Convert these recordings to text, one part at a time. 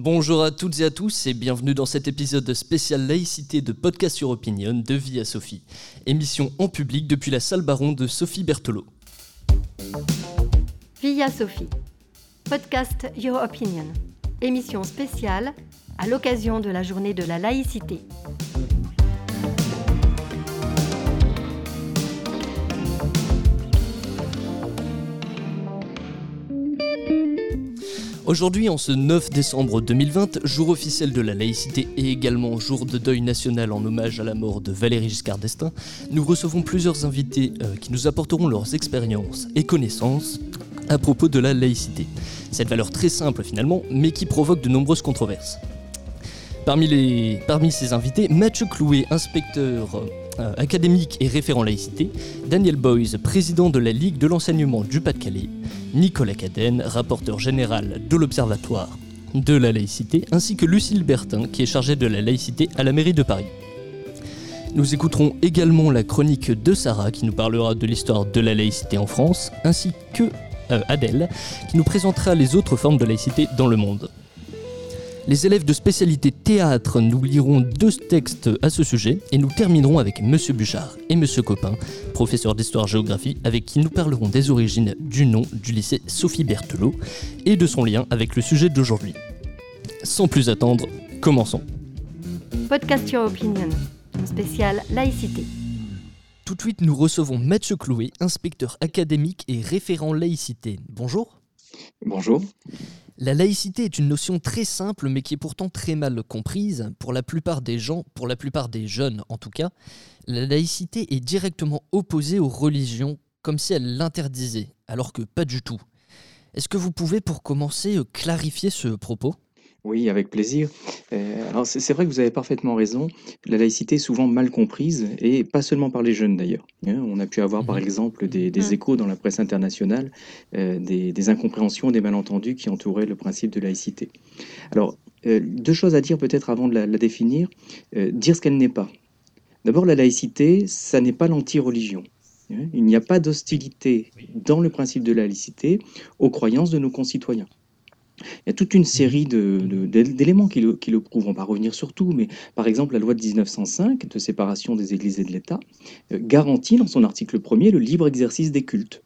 Bonjour à toutes et à tous et bienvenue dans cet épisode spécial laïcité de Podcast sur Opinion de Vie à Sophie. Émission en public depuis la salle Baron de Sophie Berthelot. Via Sophie. Podcast Your Opinion. Émission spéciale à l'occasion de la journée de la laïcité. Aujourd'hui, en ce 9 décembre 2020, jour officiel de la laïcité et également jour de deuil national en hommage à la mort de Valéry Giscard d'Estaing, nous recevons plusieurs invités euh, qui nous apporteront leurs expériences et connaissances à propos de la laïcité. Cette valeur très simple finalement, mais qui provoque de nombreuses controverses. Parmi, les, parmi ces invités, Mathieu Clouet, inspecteur euh, académique et référent laïcité, Daniel Boyce, président de la Ligue de l'enseignement du Pas-de-Calais, Nicolas Cadenne, rapporteur général de l'Observatoire de la laïcité, ainsi que Lucille Bertin, qui est chargée de la laïcité à la mairie de Paris. Nous écouterons également la chronique de Sarah, qui nous parlera de l'histoire de la laïcité en France, ainsi que euh, Adèle, qui nous présentera les autres formes de laïcité dans le monde. Les élèves de spécialité théâtre nous liront deux textes à ce sujet et nous terminerons avec Monsieur Bouchard et Monsieur Copin, professeur d'histoire-géographie, avec qui nous parlerons des origines du nom du lycée Sophie Berthelot et de son lien avec le sujet d'aujourd'hui. Sans plus attendre, commençons. Podcast Your Opinion, spécial laïcité. Tout de suite, nous recevons Mathieu Clouet, inspecteur académique et référent laïcité. Bonjour. Bonjour. La laïcité est une notion très simple mais qui est pourtant très mal comprise pour la plupart des gens, pour la plupart des jeunes en tout cas. La laïcité est directement opposée aux religions comme si elle l'interdisait, alors que pas du tout. Est-ce que vous pouvez pour commencer clarifier ce propos? Oui, avec plaisir. Euh, alors c'est vrai que vous avez parfaitement raison. La laïcité est souvent mal comprise et pas seulement par les jeunes d'ailleurs. Hein. on a pu avoir par mmh exemple des, mmh. échos dans la presse internationale, euh, des, incompréhensions, des malentendus qui entouraient le principe de laïcité. Alors, euh, deux choses à dire peut-être avant de la, la définir. dire ce qu'elle n'est pas. D'abord, la laïcité, ça n'est pas l'anti-religion. Hein. Il n'y a pas d'hostilité dans le principe de la laïcité aux croyances de nos concitoyens. Il y a toute une série d'éléments qui, le, qui le prouvent. On va revenir sur tout, mais par exemple, la loi de 1905 de séparation des églises et de l'État euh, garantit dans son article 1er le libre exercice des cultes.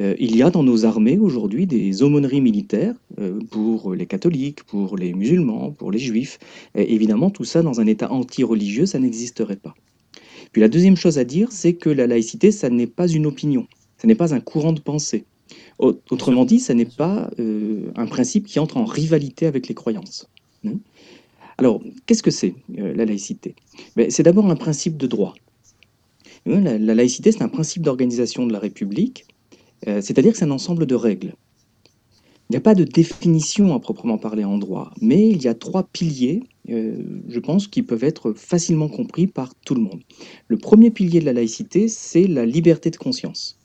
Euh, il y a dans nos armées aujourd'hui des aumôneries militaires euh, pour les catholiques, pour les musulmans, pour les juifs. évidemment, tout ça dans un État anti-religieux, ça n'existerait pas. Puis la deuxième chose à dire, c'est que la laïcité, ça n'est pas une opinion, ce n'est pas un courant de pensée. Autrement dit, ce n'est pas euh, un principe qui entre en rivalité avec les croyances. Hein. Alors, qu'est-ce que c'est euh, la laïcité? Ben, C'est d'abord un principe de droit. Hein, la, laïcité, c'est un principe d'organisation de la République, euh, c'est-à-dire que c'est un ensemble de règles. Il n'y a pas de définition à proprement parler en droit, mais il y a trois piliers, je pense, qui peuvent être facilement compris par tout le monde. Le premier pilier de la laïcité, c'est la liberté de conscience.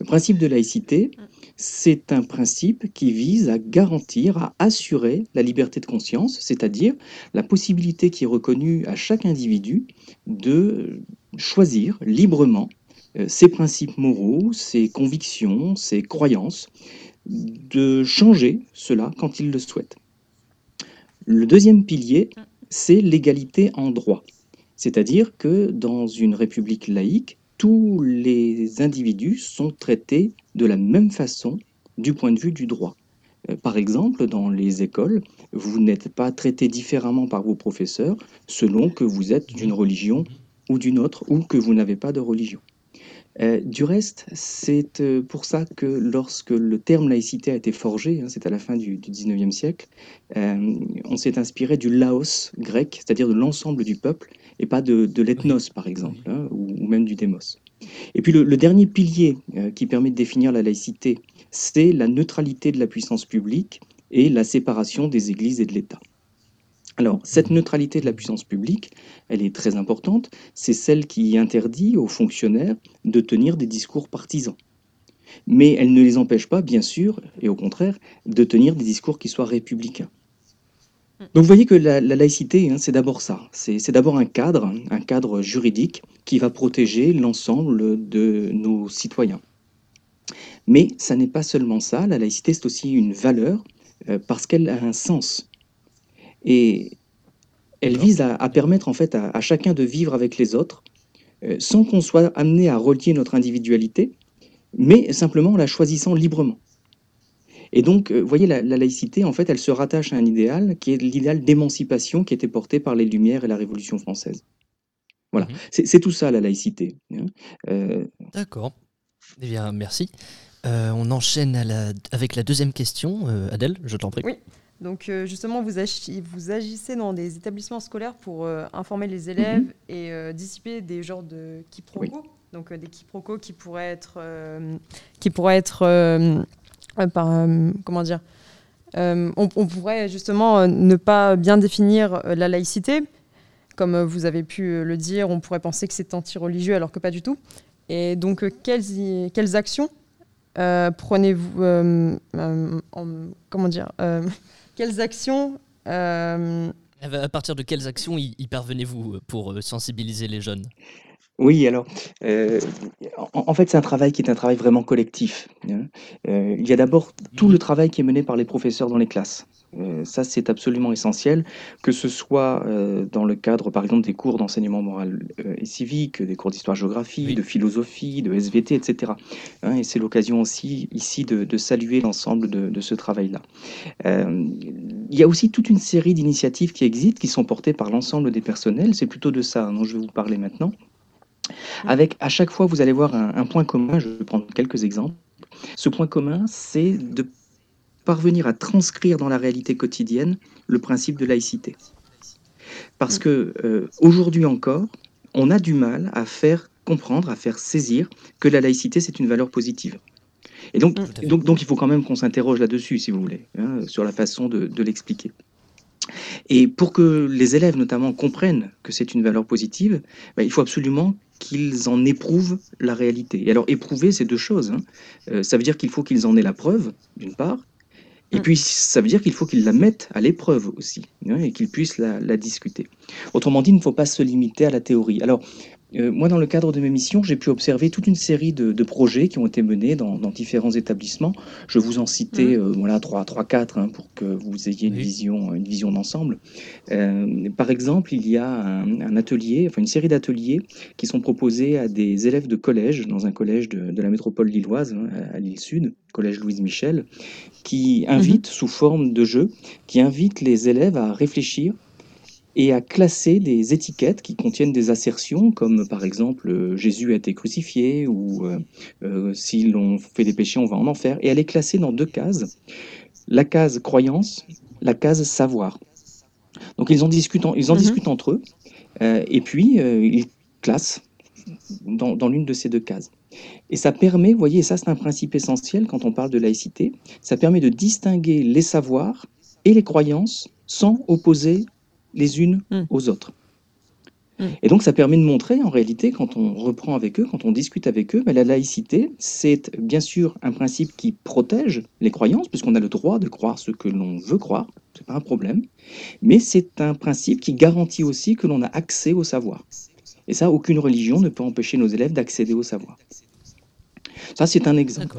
Le principe de laïcité, c'est un principe qui vise à garantir, à assurer la liberté de conscience, c'est-à-dire la possibilité qui est reconnue à chaque individu de choisir librement euh, ses principes moraux, ses convictions, ses croyances, de changer cela quand il le souhaite. Le deuxième pilier, c'est l'égalité en droit. C'est-à-dire que dans une république laïque, tous les individus sont traités de la même façon du point de vue du droit. Euh, par exemple, dans les écoles, vous n'êtes pas traité différemment par vos professeurs selon que vous êtes d'une religion ou d'une autre, ou que vous n'avez pas de religion. Euh, du reste, c'est euh, pour ça que lorsque le terme laïcité a été forgé, hein, c'est à la fin du, du 19e siècle, on s'est inspiré du laos grec, c'est-à-dire de l'ensemble du peuple, et pas de, l'ethnos, par exemple, hein, ou, même du démos. Et puis le, dernier pilier euh, qui permet de définir la laïcité, c'est la neutralité de la puissance publique et la séparation des églises et de l'État. Alors, cette neutralité de la puissance publique, elle est très importante. C'est celle qui interdit aux fonctionnaires de tenir des discours partisans. Mais elle ne les empêche pas, bien sûr, et au contraire, de tenir des discours qui soient républicains. Donc vous voyez que la, laïcité, hein, c'est d'abord ça. C'est d'abord un cadre, un cadre juridique qui va protéger l'ensemble de nos citoyens. Mais ça n'est pas seulement ça. La laïcité, c'est aussi une valeur, parce qu'elle a un sens. Et elle vise à, permettre en fait à, chacun de vivre avec les autres sans qu'on soit amené à relier notre individualité, mais simplement en la choisissant librement. Et donc, vous voyez, la, laïcité, en fait, elle se rattache à un idéal qui est l'idéal d'émancipation qui était porté par les Lumières et la Révolution française. Voilà, mmh c'est tout ça la laïcité. Hein. Euh, D'accord. Eh bien, merci. Euh, on enchaîne avec la deuxième question. Euh, Adèle, je t'en prie. Oui. Donc justement, vous, agissez dans des établissements scolaires pour informer les élèves mmh et dissiper des genres de quiproquos. Donc des quiproquos qui pourraient être, qui pourraient être par, comment dire, on, on, pourrait justement ne pas bien définir la laïcité, comme euh, vous avez pu euh, le dire, on pourrait penser que c'est anti-religieux alors que pas du tout. Et donc, euh, quelles, quelles actions prenez-vous Comment dire Quelles actions À partir de quelles actions y, parvenez-vous pour sensibiliser les jeunes? Oui, alors, en, fait, c'est un travail qui est un travail vraiment collectif. Hein. il y a d'abord tout le travail qui est mené par les professeurs dans les classes. Euh, ça, c'est absolument essentiel, que ce soit euh, dans le cadre, par exemple, des cours d'enseignement moral euh, et civique, des cours d'histoire-géographie, de philosophie, de SVT, etc. Hein, et c'est l'occasion aussi ici de, saluer l'ensemble de, ce travail-là. il y a aussi toute une série d'initiatives qui existent, qui sont portées par l'ensemble des personnels. C'est plutôt de ça dont je vais vous parler maintenant. Avec à chaque fois, vous allez voir un point commun. Je vais prendre quelques exemples. Ce point commun, c'est de parvenir à transcrire dans la réalité quotidienne le principe de laïcité. Parce que euh, aujourd'hui encore, on a du mal à faire comprendre, à faire saisir que la laïcité, c'est une valeur positive. Et donc, donc, donc, il faut quand même qu'on s'interroge là-dessus, si vous voulez, hein, sur la façon de, l'expliquer. Et pour que les élèves, notamment, comprennent que c'est une valeur positive, bah, il faut absolument qu'ils en éprouvent la réalité. Et alors, éprouver, c'est deux choses. Hein. Euh, ça veut dire qu'il faut qu'ils en aient la preuve, d'une part, et mm. puis, ça veut dire qu'il faut qu'ils la mettent à l'épreuve aussi, hein, et qu'ils puissent la, la, discuter. Autrement dit, il ne faut pas se limiter à la théorie. Alors, euh, moi, dans le cadre de mes missions, j'ai pu observer toute une série de, projets qui ont été menés dans, différents établissements. Je vous en citais mmh. euh, voilà, 3, 3 4 hein, pour que vous ayez une vision, une vision d'ensemble. Euh, par exemple, il y a un, atelier, enfin une série d'ateliers qui sont proposés à des élèves de collège, dans un collège de, la métropole lilloise, hein, à l'île Sud, collège Louise Michel, qui invite, mmh. sous forme de jeu, qui invite les élèves à réfléchir et à classer des étiquettes qui contiennent des assertions comme par exemple euh, Jésus a été crucifié ou euh, euh, si l'on fait des péchés on va en enfer et à les classer dans deux cases. La case croyance la case savoir. Donc ils en discutent, ils en mhm. discutent entre eux et puis ils classent dans, dans l'une de ces deux cases. Et ça permet, vous voyez, ça c'est un principe essentiel quand on parle de laïcité, ça permet de distinguer les savoirs et les croyances sans opposer les unes mm. aux autres. Mm. Et donc ça permet de montrer en réalité, quand on reprend avec eux, quand on discute avec eux, ben, la laïcité, c'est bien sûr un principe qui protège les croyances, puisqu'on a le droit de croire ce que l'on veut croire, c'est pas un problème, mais c'est un principe qui garantit aussi que l'on a accès au savoir. Et ça, aucune religion ne peut empêcher nos élèves d'accéder au savoir. Ça, c'est un exemple.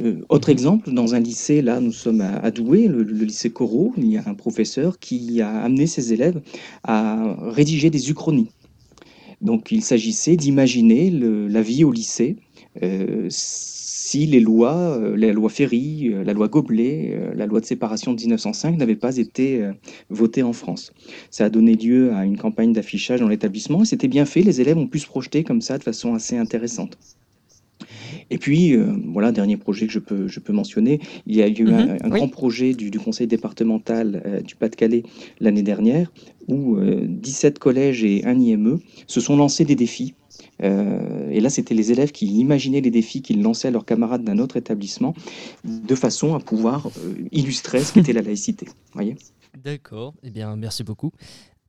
Euh, autre exemple, dans un lycée, là, nous sommes à, Douai, le, lycée Corot, il y a un professeur qui a amené ses élèves à rédiger des uchronies. Donc, il s'agissait d'imaginer la vie au lycée. Euh, si les lois, euh, la loi Ferry, la loi Goblet, la loi de séparation de 1905 n'avaient pas été votées en France. Ça a donné lieu à une campagne d'affichage dans l'établissement et c'était bien fait. Les élèves ont pu se projeter comme ça de façon assez intéressante. Et puis, euh, voilà, dernier projet que je peux, je peux mentionner, il y a eu un, mhm. grand projet du, conseil départemental euh, du Pas-de-Calais l'année dernière, où 17 euh, collèges et un IME se sont lancés des défis. et là, c'était les élèves qui imaginaient les défis qu'ils lançaient à leurs camarades d'un autre établissement, de façon à pouvoir illustrer ce qu'était la laïcité. Voyez? D'accord, eh bien merci beaucoup.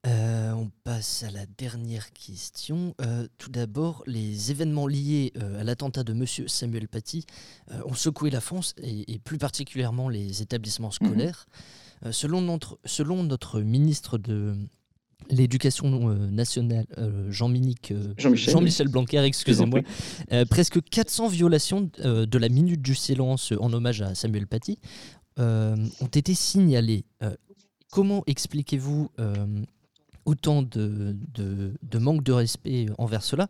Euh, on passe à la dernière question. Euh, tout d'abord, les événements liés euh, à l'attentat de Monsieur Samuel Paty ont secoué la France et, plus particulièrement les établissements mhm. scolaires. selon, notre, selon notre ministre de l'Éducation nationale, Jean-Michel Jean Blanquer, excusez-moi, presque 400 violations de la minute du silence en hommage à Samuel Paty ont été signalés. comment expliquez-vous autant de, de, manque de respect envers cela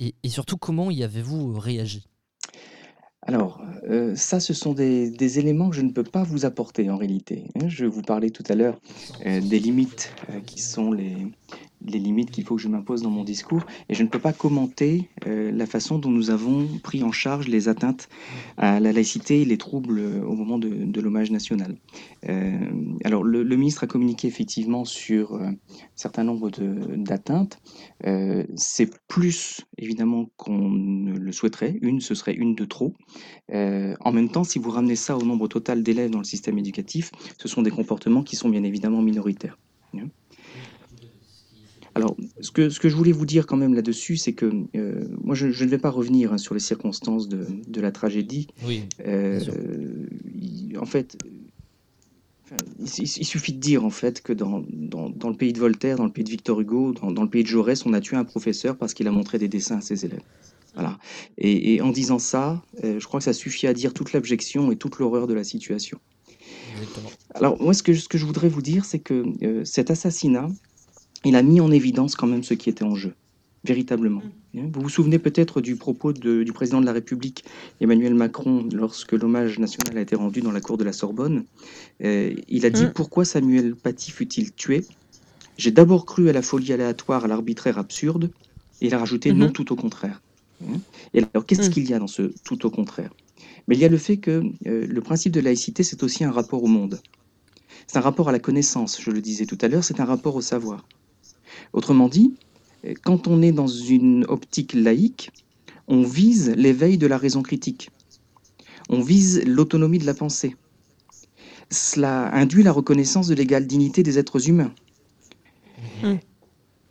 et, et surtout, comment y avez-vous réagi? Alors, euh, ça, ce sont des, éléments que je ne peux pas vous apporter en réalité. Hein. Je vous parlais tout à l'heure euh, des limites euh, qui sont les, les limites qu'il faut que je m'impose dans mon discours, et je ne peux pas commenter euh, la façon dont nous avons pris en charge les atteintes à la laïcité et les troubles euh, au moment de, l'hommage national. Euh, alors, le, ministre a communiqué effectivement sur un certain nombre d'atteintes. C'est plus, évidemment, qu'on ne le souhaiterait. Une, ce serait une de trop. en même temps, si vous ramenez ça au nombre total d'élèves dans le système éducatif, ce sont des comportements qui sont bien évidemment minoritaires. Alors, ce que, ce que je voulais vous dire quand même là-dessus, c'est que euh, moi, je, ne vais pas revenir hein, sur les circonstances de, de la tragédie. Oui. Euh, en fait, il, suffit de dire en fait que dans, dans, dans, le pays de Voltaire, dans le pays de Victor Hugo, dans, dans, le pays de Jaurès, on a tué un professeur parce qu'il a montré des dessins à ses élèves. Voilà. Et, en disant ça, euh, je crois que ça suffit à dire toute l'abjection et toute l'horreur de la situation. Exactement. Alors moi, ce que, ce que je voudrais vous dire, c'est que cet assassinat, il a mis en évidence quand même ce qui était en jeu, véritablement. Mm. Vous vous souvenez peut-être du propos du président de la République, Emmanuel Macron, lorsque l'hommage national a été rendu dans la cour de la Sorbonne. Euh, il a dit mm. Pourquoi Samuel Paty fut-il tué? J'ai d'abord cru à la folie aléatoire, à l'arbitraire absurde, et il a rajouté Non, mm-hmm. tout au contraire. Hein, et alors, qu'est-ce mm. qu'il y a dans ce tout au contraire? Mais il y a le fait que euh, le principe de laïcité, c'est aussi un rapport au monde. C'est un rapport à la connaissance, je le disais tout à l'heure, c'est un rapport au savoir. Autrement dit, quand on est dans une optique laïque, on vise l'éveil de la raison critique. On vise l'autonomie de la pensée. Cela induit la reconnaissance de l'égale dignité des êtres humains. Mmh.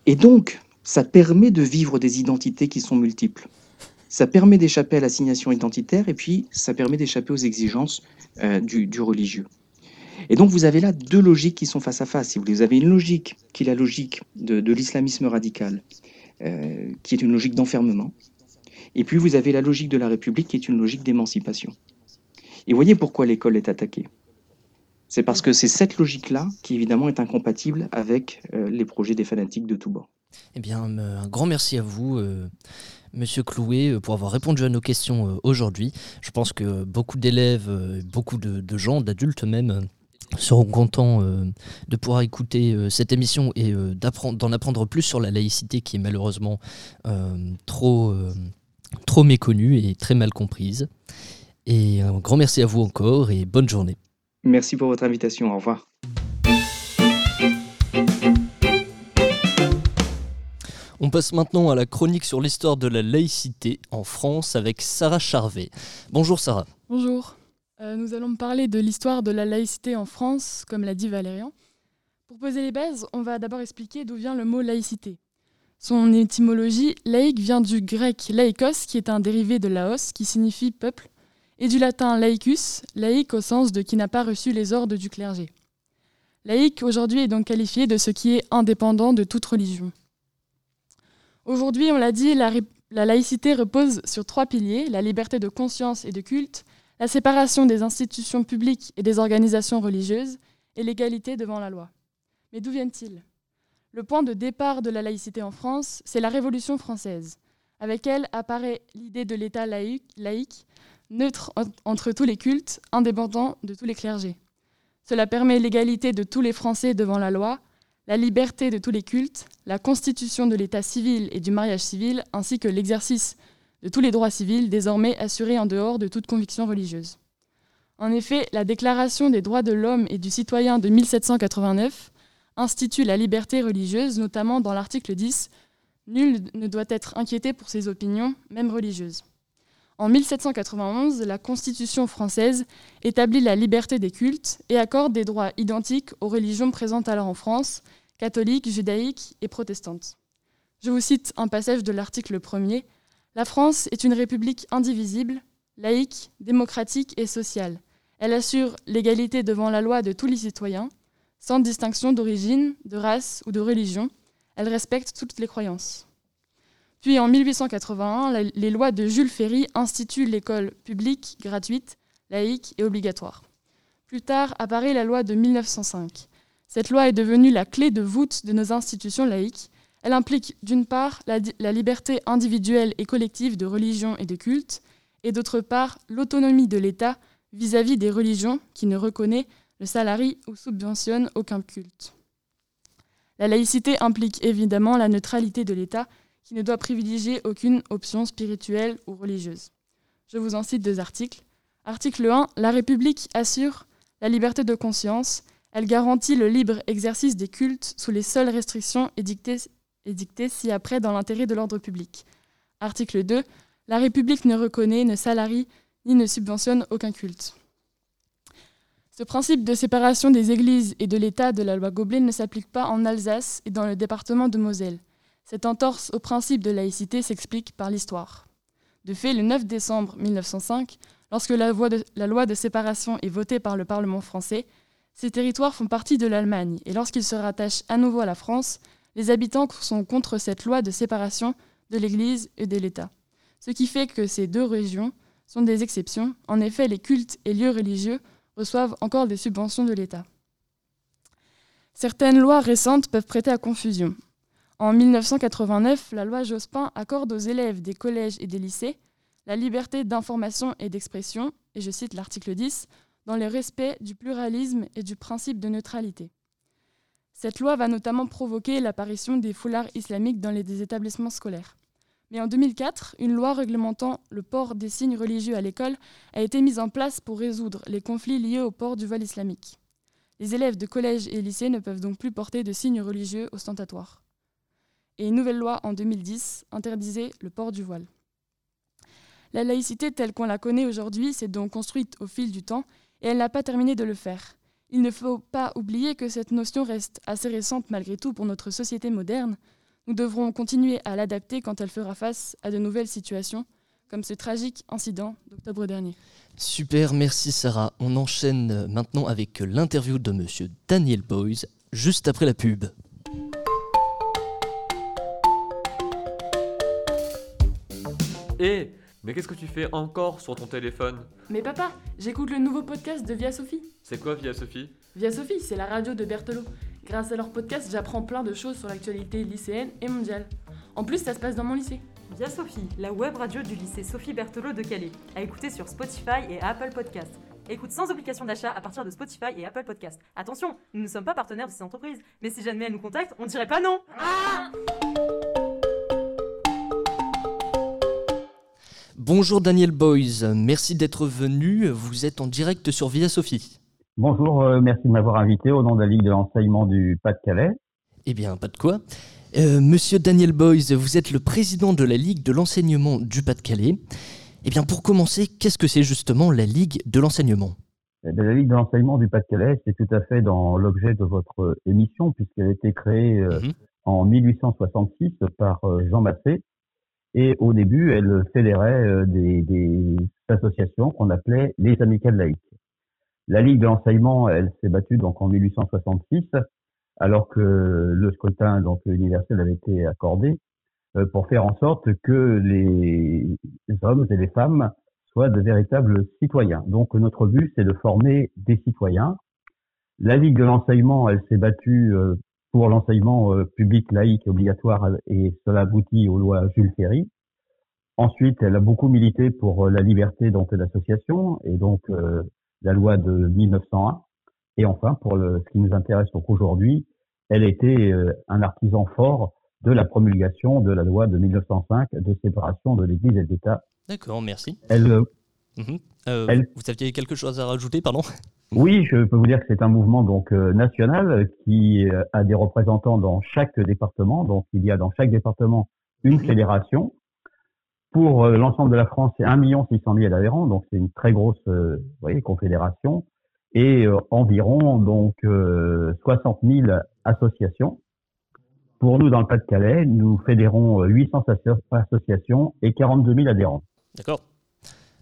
Et donc, ça permet de vivre des identités qui sont multiples. Ça permet d'échapper à l'assignation identitaire et puis ça permet d'échapper aux exigences euh, du religieux. Et donc vous avez là deux logiques qui sont face à face. vous, avez une logique qui est la logique de, l'islamisme radical, euh, qui est une logique d'enfermement. Et puis vous avez la logique de la République qui est une logique d'émancipation. Et voyez pourquoi l'école est attaquée. C'est parce que c'est cette logique-là qui évidemment est incompatible avec euh, les projets des fanatiques de tous bords. Eh bien, euh, un grand merci à vous. Monsieur Clouet, pour avoir répondu à nos questions aujourd'hui. Je pense que beaucoup d'élèves, beaucoup de gens, d'adultes même, seront contents euh, de pouvoir écouter euh, cette émission et euh, d'en apprendre plus sur la laïcité qui est malheureusement trop, trop méconnue et très mal comprise. Et un grand merci à vous encore et bonne journée. Merci pour votre invitation. Au revoir. On passe maintenant à la chronique sur l'histoire de la laïcité en France avec Sarah Charvet. Bonjour Sarah. Bonjour. Euh, nous allons parler de l'histoire de la laïcité en France, comme l'a dit Valérian. Pour poser les bases, on va d'abord expliquer d'où vient le mot laïcité. Son étymologie, laïque, vient du grec laikos, qui est un dérivé de laos, qui signifie peuple, et du latin laicus, laïque au sens de qui n'a pas reçu les ordres du clergé. Laïque aujourd'hui est donc qualifié de ce qui est indépendant de toute religion. Aujourd'hui, on l'a dit, la laïcité repose sur trois piliers, la liberté de conscience et de culte, la séparation des institutions publiques et des organisations religieuses et l'égalité devant la loi. Mais d'où viennent-ils? Le point de départ de la laïcité en France, c'est la Révolution française. Avec elle apparaît l'idée de l'État laïque, neutre entre tous les cultes, indépendant de tous les clergés. Cela permet l'égalité de tous les Français devant la loi, la liberté de tous les cultes, la constitution de l'État civil et du mariage civil, ainsi que l'exercice de tous les droits civils désormais assurés en dehors de toute conviction religieuse. En effet, la Déclaration des droits de l'homme et du citoyen de 1789 institue la liberté religieuse, notamment dans l'article 10 Nul ne doit être inquiété pour ses opinions, même religieuses. En 1791, la Constitution française établit la liberté des cultes et accorde des droits identiques aux religions présentes alors en France, catholiques, judaïques et protestantes. Je vous cite un passage de l'article 1er la France est une république indivisible, laïque, démocratique et sociale. Elle assure l'égalité devant la loi de tous les citoyens, sans distinction d'origine, de race ou de religion. Elle respecte toutes les croyances. Puis en 1881, les lois de Jules Ferry instituent l'école publique, gratuite, laïque et obligatoire. Plus tard apparaît la loi de 1905. Cette loi est devenue la clé de voûte de nos institutions laïques. Elle implique d'une part la, liberté individuelle et collective de religion et de culte, et d'autre part l'autonomie de l'État vis-à-vis des religions qui ne reconnaît, le salarie ou subventionne aucun culte. La laïcité implique évidemment la neutralité de l'État qui ne doit privilégier aucune option spirituelle ou religieuse. Je vous en cite deux articles. Article 1. La République assure la liberté de conscience. Elle garantit le libre exercice des cultes sous les seules restrictions édictées, édictées ci-après dans l'intérêt de l'ordre public. Article 2. La République ne reconnaît, ne salarie ni ne subventionne aucun culte. Ce principe de séparation des églises et de l'État de la loi Goblet ne s'applique pas en Alsace et dans le département de Moselle. Cette entorse au principe de laïcité s'explique par l'histoire. De fait, le 9 décembre 1905, lorsque la, loi de séparation est votée par le Parlement français, ces territoires font partie de l'Allemagne et lorsqu'ils se rattachent à nouveau à la France, les habitants sont contre cette loi de séparation de l'Église et de l'État. Ce qui fait que ces deux régions sont des exceptions. En effet, les cultes et lieux religieux reçoivent encore des subventions de l'État. Certaines lois récentes peuvent prêter à confusion. En 1989, la loi Jospin accorde aux élèves des collèges et des lycées la liberté d'information et d'expression, et je cite l'article 10, dans le respect du pluralisme et du principe de neutralité. Cette loi va notamment provoquer l'apparition des foulards islamiques dans les établissements scolaires. Mais en 2004, une loi réglementant le port des signes religieux à l'école a été mise en place pour résoudre les conflits liés au port du voile islamique. Les élèves de collège et lycée ne peuvent donc plus porter de signes religieux ostentatoires. Et une nouvelle loi en 2010 interdisait le port du voile. La laïcité telle qu'on la connaît aujourd'hui s'est donc construite au fil du temps et elle n'a pas terminé de le faire. Il ne faut pas oublier que cette notion reste assez récente malgré tout pour notre société moderne, nous devrons continuer à l'adapter quand elle fera face à de nouvelles situations, comme ce tragique incident d'octobre dernier. Super, merci Sarah. On enchaîne maintenant avec l'interview de monsieur Daniel Boys, juste après la pub. Mais qu'est-ce que tu fais encore sur ton téléphone? Mais papa, j'écoute le nouveau podcast de Via Sophie. C'est quoi Via Sophie? Via Sophie, c'est la radio de Berthelot. Grâce à leur podcast, j'apprends plein de choses sur l'actualité lycéenne et mondiale. En plus, ça se passe dans mon lycée. Via Sophie, la web radio du lycée Sophie Berthelot de Calais, à écouter sur Spotify et Apple Podcast. Écoute sans obligation d'achat à partir de Spotify et Apple Podcast. Attention, nous ne sommes pas partenaires de ces entreprises, mais si jamais elles nous contactent, on dirait pas non. Ah Bonjour Daniel Boys, merci d'être venu. Vous êtes en direct sur Via Sophie. Bonjour, euh, merci de m'avoir invité au nom de la Ligue de l'enseignement du Pas-de-Calais. Eh bien, pas de quoi. Euh, monsieur Daniel Boys, vous êtes le président de la Ligue de l'enseignement du Pas-de-Calais. Eh bien, pour commencer, qu'est-ce que c'est justement la Ligue de l'enseignement? Eh La Ligue de l'enseignement du Pas-de-Calais, c'est tout à fait dans l'objet de votre émission, puisqu'elle a été créée euh, mhm. en 1866 par Jean Massé. Et au début, elle fédérait des, des associations qu'on appelait les amicales laïques. La Ligue de l'enseignement, elle s'est battue donc en 1866, alors que le scrutin donc universel avait été accordé, euh, pour faire en sorte que les hommes et les femmes soient de véritables citoyens. Donc notre but, c'est de former des citoyens. La Ligue de l'enseignement, elle s'est battue euh, pour l'enseignement euh, public laïque obligatoire et cela aboutit aux lois Jules Ferry. Ensuite, elle a beaucoup milité pour la liberté donc d'association et donc la loi de 1901. Et enfin, pour le, ce qui nous intéresse donc aujourd'hui, elle était euh, un artisan fort de la promulgation de la loi de 1905 de séparation de l'Église et de l'État. D'accord, merci. Elle, euh, mhm. euh, elle, vous aviez quelque chose à rajouter, pardon? Oui, je peux vous dire que c'est un mouvement donc national qui a des représentants dans chaque département. Donc, il y a dans chaque département une mhm. fédération pour euh, l'ensemble de la France, c'est 1 600 000 adhérents, donc c'est une très grosse euh, vous voyez, confédération, et euh, environ donc 60 000 associations. Pour nous, dans le Pas-de-Calais, nous fédérons 800 associations et 42 000 adhérents. D'accord.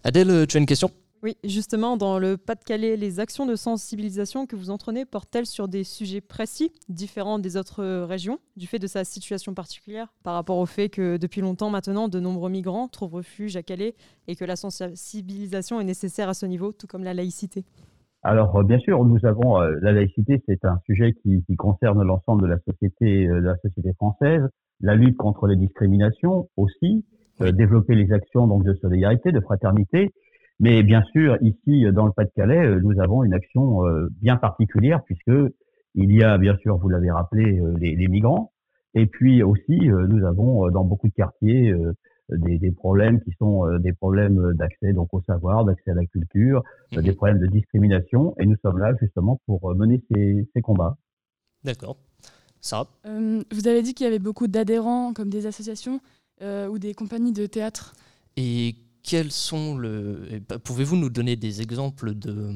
Adèle, tu as une question? Oui, justement, dans le Pas-de-Calais, les actions de sensibilisation que vous entraînez portent-elles sur des sujets précis, différents des autres régions, du fait de sa situation particulière, par rapport au fait que depuis longtemps maintenant, de nombreux migrants trouvent refuge à Calais et que la sensibilisation est nécessaire à ce niveau, tout comme la laïcité? Alors, bien sûr, nous avons la laïcité, c'est un sujet qui, qui concerne l'ensemble de la société, de la société française. La lutte contre les discriminations aussi, développer les actions donc de solidarité, de fraternité. Mais bien sûr, ici, dans le Pas-de-Calais, nous avons une action bien particulière puisque il y a, bien sûr, vous l'avez rappelé, les, les, migrants. Et puis aussi, nous avons dans beaucoup de quartiers des, des, problèmes qui sont euh, des problèmes d'accès donc au savoir, d'accès à la culture, euh, des mhm. problèmes de discrimination. Et nous sommes là justement pour euh, mener ces, ces combats. D'accord. Ça. vous avez dit qu'il y avait beaucoup d'adhérents, comme des associations ou des compagnies de théâtre. Et quels sont le Pouvez-vous nous donner des exemples de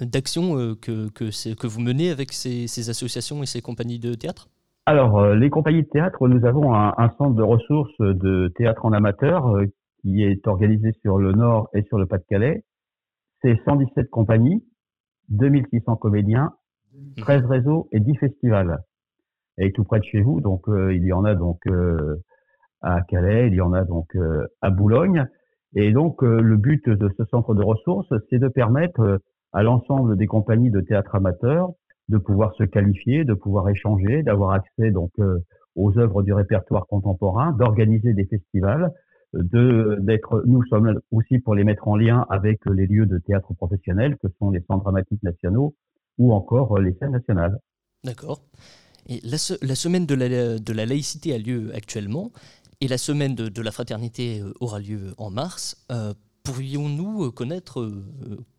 d'actions que, que, que vous menez avec ces, ces associations et ces compagnies de théâtre? Alors, euh, les compagnies de théâtre, nous avons un, centre de ressources de théâtre en amateur euh, qui est organisé sur le Nord et sur le Pas-de-Calais. C'est 117 compagnies, 2600 comédiens, 13 réseaux et 10 festivals. Et tout près de chez vous, donc euh, il y en a donc à Calais, il y en a donc à Boulogne. Et donc le but de ce centre de ressources, c'est de permettre à l'ensemble des compagnies de théâtre amateur de pouvoir se qualifier, de pouvoir échanger, d'avoir accès donc euh, aux œuvres du répertoire contemporain, d'organiser des festivals, de d'être nous sommes aussi pour les mettre en lien avec les lieux de théâtre professionnels que sont les centres dramatiques nationaux ou encore euh, les scènes nationales. D'accord. Et la, la, semaine de la, de la laïcité a lieu actuellement et la semaine de, de la fraternité euh, aura lieu en mars. Pourrions-nous connaître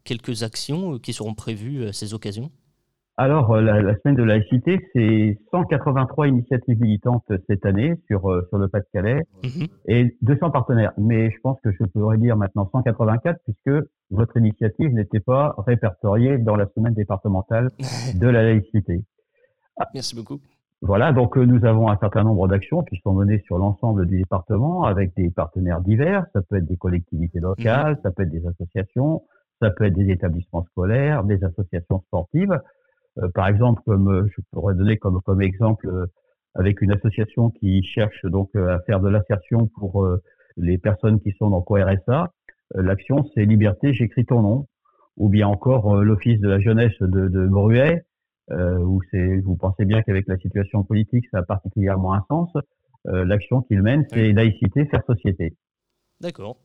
quelques actions qui seront prévues à ces occasions? Alors, euh, la, la, semaine de laïcité, c'est 183 initiatives militantes cette année sur, euh, sur le Pas-de-Calais mhm. et 200 partenaires. Mais je pense que je pourrais dire maintenant 184 puisque votre initiative n'était pas répertoriée dans la semaine départementale de la laïcité. Merci beaucoup. Voilà, donc euh, nous avons un certain nombre d'actions qui sont menées sur l'ensemble du département avec des partenaires divers. Ça peut être des collectivités locales, mhm. ça peut être des associations, ça peut être des établissements scolaires, des associations sportives. Euh, par exemple, comme euh, je pourrais donner comme, comme exemple euh, avec une association qui cherche donc à faire de l'insertion pour les personnes qui sont dans RSA. L'action, c'est Liberté, j'écris ton nom. Ou bien encore l'Office de la jeunesse de, de Bruet, où c'est, vous pensez bien qu'avec la situation politique, ça a particulièrement un sens. L'action qu'il mène, c'est laïcité, faire société. D'accord.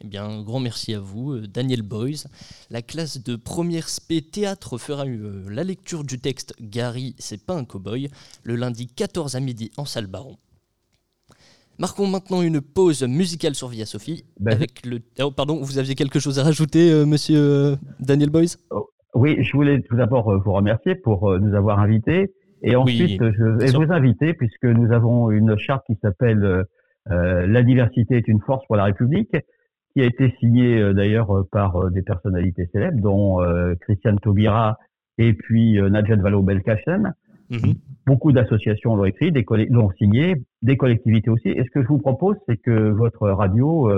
Eh bien, un grand merci à vous, euh, Daniel Boys. La classe de première spé théâtre fera euh, la lecture du texte Gary, c'est pas un cow-boy, le lundi 14 à midi en salle Baron. Marquons maintenant une pause musicale sur Via Sophie ben, avec le. Oh, pardon, vous aviez quelque chose à rajouter, euh, monsieur Daniel Boys? Oh, Oui, je voulais tout d'abord vous remercier pour nous avoir invités. Et ensuite, je vais vous inviter, puisque nous avons une charte qui s'appelle La diversité est une force pour la République qui a été signé euh, d'ailleurs euh, par euh, des personnalités célèbres, dont Christiane Taubira et puis Najat Vallaud-Belkacem. Mhm. Beaucoup d'associations l'ont écrit, l'ont signé, des collectivités aussi. Et ce que je vous propose, c'est que votre radio,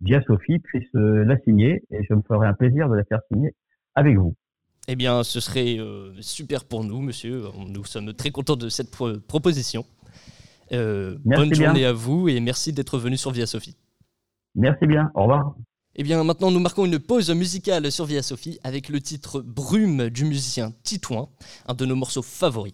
via Sophie, puisse la signer. Et je me ferai un plaisir de la faire signer avec vous. Eh bien, ce serait super pour nous, monsieur. Nous sommes très contents de cette proposition. bonne journée à vous et merci d'être venu sur Via Sophie. Merci bien, au revoir. Eh bien maintenant nous marquons une pause musicale sur Via Sophie avec le titre Brume du musicien Titouan, un de nos morceaux favoris.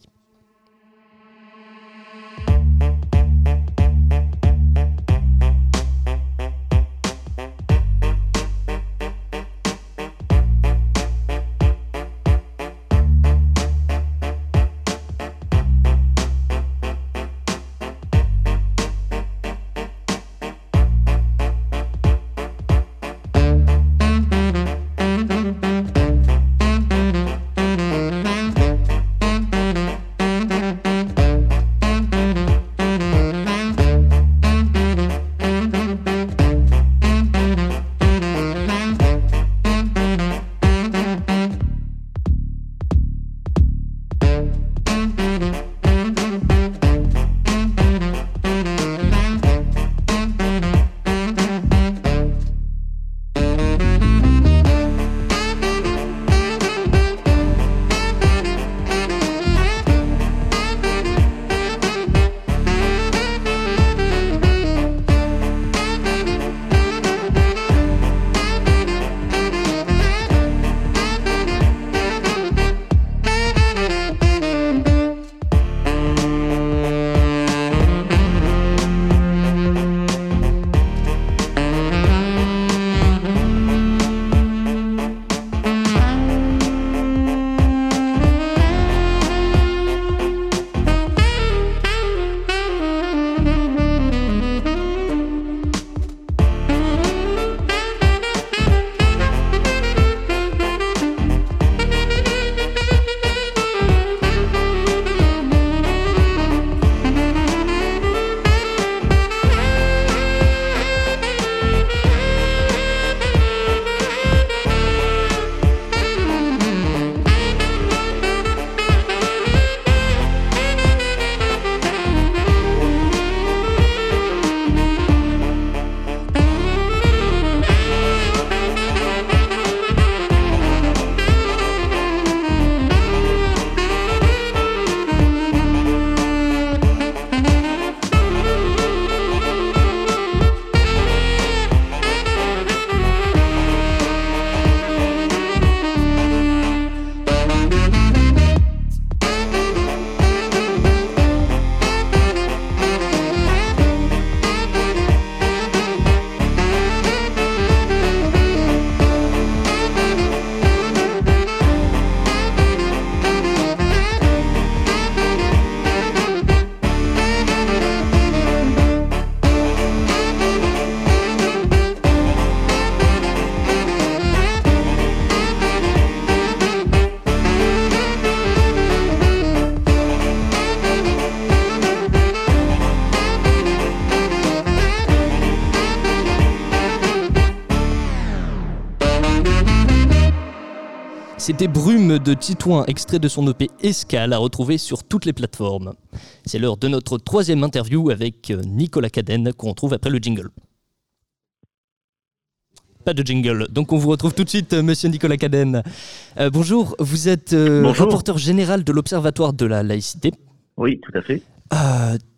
C'était Brume de Titouan, extrait de son EP Escale, à retrouver sur toutes les plateformes. C'est l'heure de notre troisième interview avec euh, Nicolas Cadenne, qu'on retrouve après le jingle. Pas de jingle, donc on vous retrouve tout de suite, euh, monsieur Nicolas Cadenne. Euh, bonjour, vous êtes rapporteur général de l'Observatoire de la laïcité. Oui, tout à fait.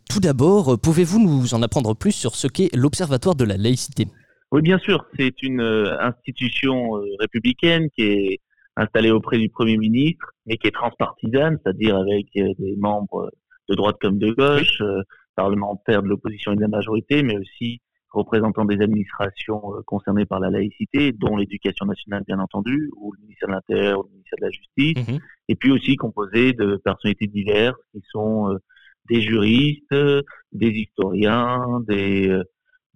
tout d'abord, pouvez-vous nous en apprendre plus sur ce qu'est l'Observatoire de la laïcité? Oui, bien sûr, c'est une institution républicaine qui est installé auprès du Premier ministre, mais qui est transpartisane, c'est-à-dire avec euh, des membres de droite comme de gauche, euh, parlementaires de l'opposition et de la majorité, mais aussi représentants des administrations euh, concernées par la laïcité, dont l'éducation nationale bien entendu, ou le ministère de l'Intérieur, ou le ministère de la Justice, mhm. et puis aussi composé de personnalités diverses qui sont des juristes, des historiens, des,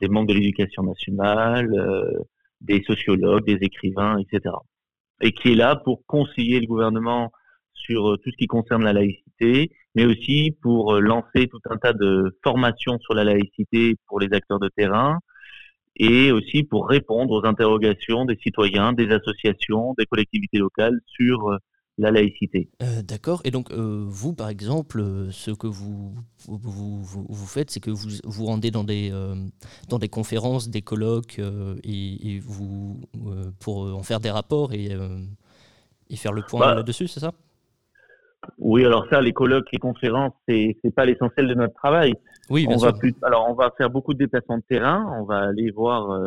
des membres de l'éducation nationale, des sociologues, des écrivains, etc et qui est là pour conseiller le gouvernement sur euh, tout ce qui concerne la laïcité, mais aussi pour euh, lancer tout un tas de formations sur la laïcité pour les acteurs de terrain et aussi pour répondre aux interrogations des citoyens, des associations, des collectivités locales sur euh, la laïcité. D'accord. Et donc, vous, par exemple, ce que vous, vous, vous, faites, c'est que vous vous rendez dans des, dans des conférences, des colloques, et, vous, pour en faire des rapports et, et faire le point bah, là-dessus, c'est ça? Oui, alors ça, les colloques, les conférences, c'est n'est pas l'essentiel de notre travail. Oui, bien on sûr. Va plus, alors, on va faire beaucoup de déplacements de terrain. On va aller voir,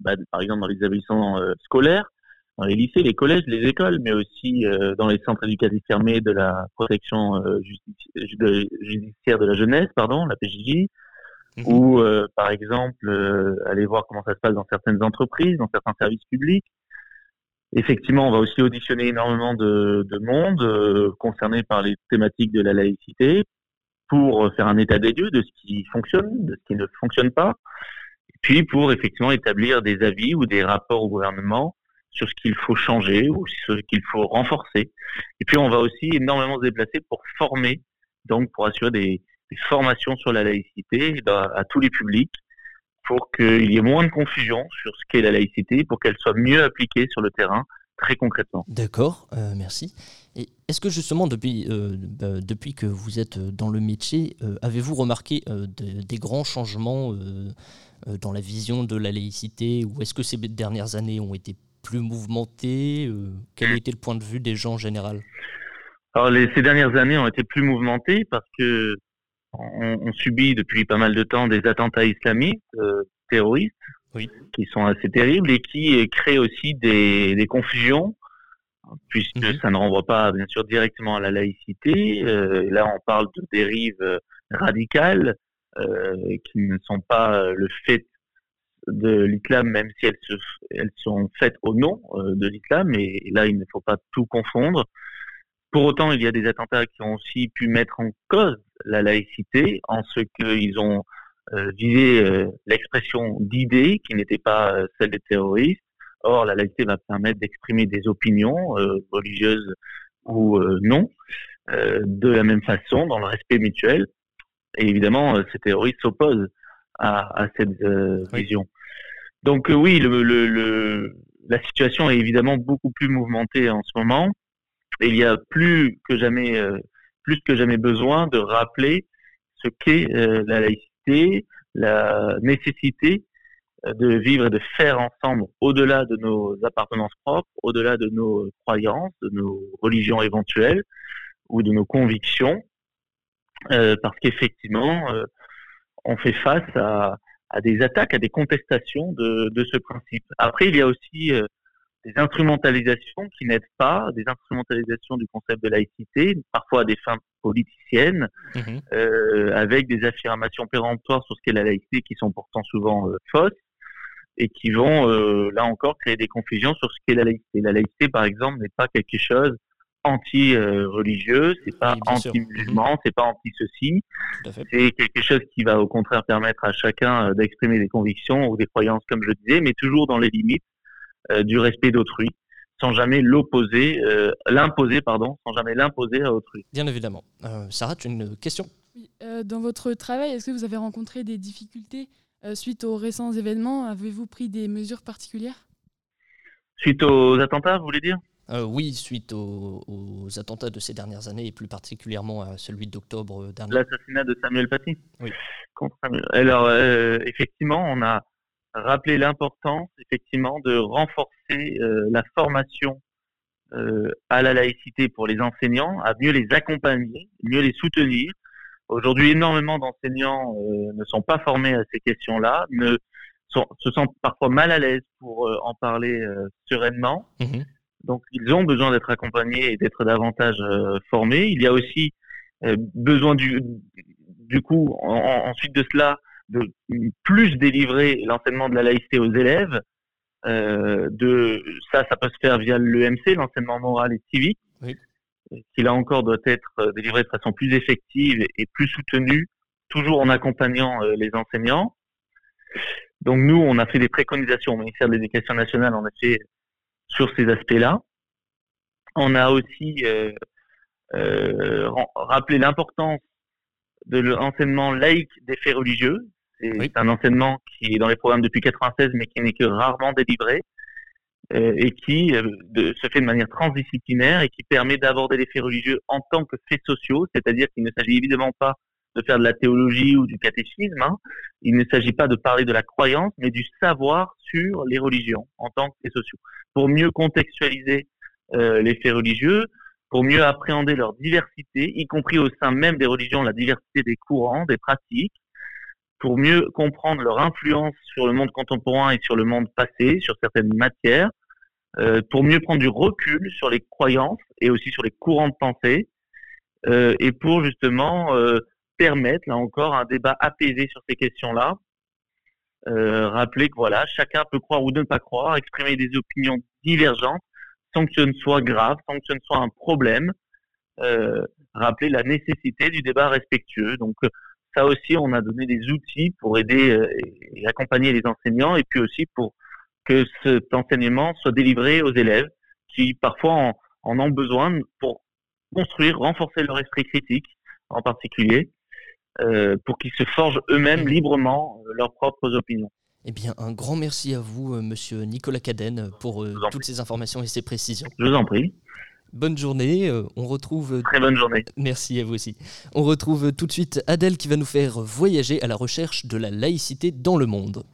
bah, par exemple, dans les établissements scolaires dans les lycées, les collèges, les écoles, mais aussi euh, dans les centres éducatifs fermés de la protection euh, judiciaire de la jeunesse, pardon, la PJJ, mhm. ou euh, par exemple aller voir comment ça se passe dans certaines entreprises, dans certains services publics. Effectivement, on va aussi auditionner énormément de, de monde concerné par les thématiques de la laïcité pour faire un état des lieux de ce qui fonctionne, de ce qui ne fonctionne pas, puis pour effectivement établir des avis ou des rapports au gouvernement sur ce qu'il faut changer ou ce qu'il faut renforcer. Et puis on va aussi énormément se déplacer pour former, donc pour assurer des, formations sur la laïcité à, tous les publics, pour qu'il y ait moins de confusion sur ce qu'est la laïcité, pour qu'elle soit mieux appliquée sur le terrain très concrètement. D'accord, euh, merci. Est-ce que justement depuis, euh, bah, depuis que vous êtes dans le métier, euh, avez-vous remarqué des grands changements dans la vision de la laïcité ou est-ce que ces dernières années ont été plus mouvementé euh, Quel était le point de vue des gens en général? Alors, les, ces dernières années ont été plus mouvementées parce que on, subit depuis pas mal de temps des attentats islamistes euh, terroristes qui sont assez terribles et qui créent aussi des, des confusions puisque mhm. ça ne renvoie pas bien sûr directement à la laïcité. Euh, là, on parle de dérives radicales qui ne sont pas le fait de l'islam, même si elles, sont faites au nom euh, de l'islam, et, là, il ne faut pas tout confondre. Pour autant, il y a des attentats qui ont aussi pu mettre en cause la laïcité en ce qu'ils ont euh, visé euh, l'expression d'idées qui n'étaient pas celles des terroristes. Or, la laïcité va permettre d'exprimer des opinions religieuses ou non, de la même façon, dans le respect mutuel. Et évidemment, ces terroristes s'opposent à, à, cette vision. Donc euh, oui, le, le, la situation est évidemment beaucoup plus mouvementée en ce moment. Et il y a plus que jamais, euh, plus que jamais besoin de rappeler ce qu'est euh, la laïcité, la nécessité de vivre et de faire ensemble au-delà de nos appartenances propres, au-delà de nos croyances, de nos religions éventuelles ou de nos convictions, parce qu'effectivement, on fait face à, à des attaques, à des contestations de, de ce principe. Après, il y a aussi euh, des instrumentalisations qui n'aident pas, des instrumentalisations du concept de laïcité, parfois à des fins politiciennes, mhm. euh, avec des affirmations péremptoires sur ce qu'est la laïcité qui sont pourtant souvent euh, fausses et qui vont, là encore, créer des confusions sur ce qu'est la laïcité. La laïcité, par exemple, n'est pas quelque chose anti-religieux, c'est pas anti-musulman, c'est pas anti-ceci. C'est quelque chose qui va au contraire permettre à chacun euh, d'exprimer des convictions ou des croyances, comme je disais, mais toujours dans les limites euh, du respect d'autrui, sans jamais l'opposer, euh, l'imposer, pardon, sans jamais l'imposer à autrui. Bien évidemment. Sarah, tu as une question? Dans votre travail, est-ce que vous avez rencontré des difficultés suite aux récents événements? Avez-vous pris des mesures particulières? Suite aux attentats, vous voulez dire? Oui, suite aux, attentats de ces dernières années et plus particulièrement à celui d'octobre dernier. L'assassinat de Samuel Paty Oui. Alors, effectivement, on a rappelé l'importance, effectivement, de renforcer la formation à la laïcité pour les enseignants, à mieux les accompagner, mieux les soutenir. Aujourd'hui, énormément d'enseignants ne sont pas formés à ces questions-là, ne se sentent parfois mal à l'aise pour euh, en parler euh, sereinement. Mhm. Donc, ils ont besoin d'être accompagnés et d'être davantage euh, formés. Il y a aussi besoin du, du coup, ensuite de cela, de plus délivrer l'enseignement de la laïcité aux élèves. de ça, ça peut se faire via l'EMC, l'enseignement moral et civique, qui là encore doit être délivré de façon plus effective et plus soutenue, toujours en accompagnant les enseignants. Donc nous, on a fait des préconisations au ministère de l'Éducation nationale, en effet, sur ces aspects-là. On a aussi euh, euh, rappelé l'importance de l'enseignement laïque des faits religieux. C'est un enseignement qui est dans les programmes depuis 96, mais qui n'est que rarement délivré euh, et qui se fait de manière transdisciplinaire et qui permet d'aborder les faits religieux en tant que faits sociaux, c'est-à-dire qu'il ne s'agit évidemment pas de faire de la théologie ou du catéchisme. Hein. Il ne s'agit pas de parler de la croyance, mais du savoir sur les religions en tant que sociaux, pour mieux contextualiser euh, les faits religieux, pour mieux appréhender leur diversité, y compris au sein même des religions, la diversité des courants, des pratiques, pour mieux comprendre leur influence sur le monde contemporain et sur le monde passé, sur certaines matières, euh, pour mieux prendre du recul sur les croyances et aussi sur les courants de pensée, euh, et pour justement permettre, là encore, un débat apaisé sur ces questions-là. Euh, rappeler que voilà, chacun peut croire ou ne pas croire, exprimer des opinions divergentes, sans que ce ne soit grave, sans que ce ne soit un problème. Euh, rappeler la nécessité du débat respectueux. Donc ça aussi, on a donné des outils pour aider euh, et accompagner les enseignants, et puis aussi pour que cet enseignement soit délivré aux élèves qui parfois en, ont besoin pour construire, renforcer leur esprit critique en particulier, pour qu'ils se forgent eux-mêmes mmh. librement euh, leurs propres opinions. Eh bien, un grand merci à vous, euh, monsieur Nicolas Cadenne, pour toutes ces informations et ces précisions. Je vous en prie. Bonne journée, on retrouve... Très bonne journée. Merci à vous aussi. On retrouve tout de suite Adèle qui va nous faire voyager à la recherche de la laïcité dans le monde.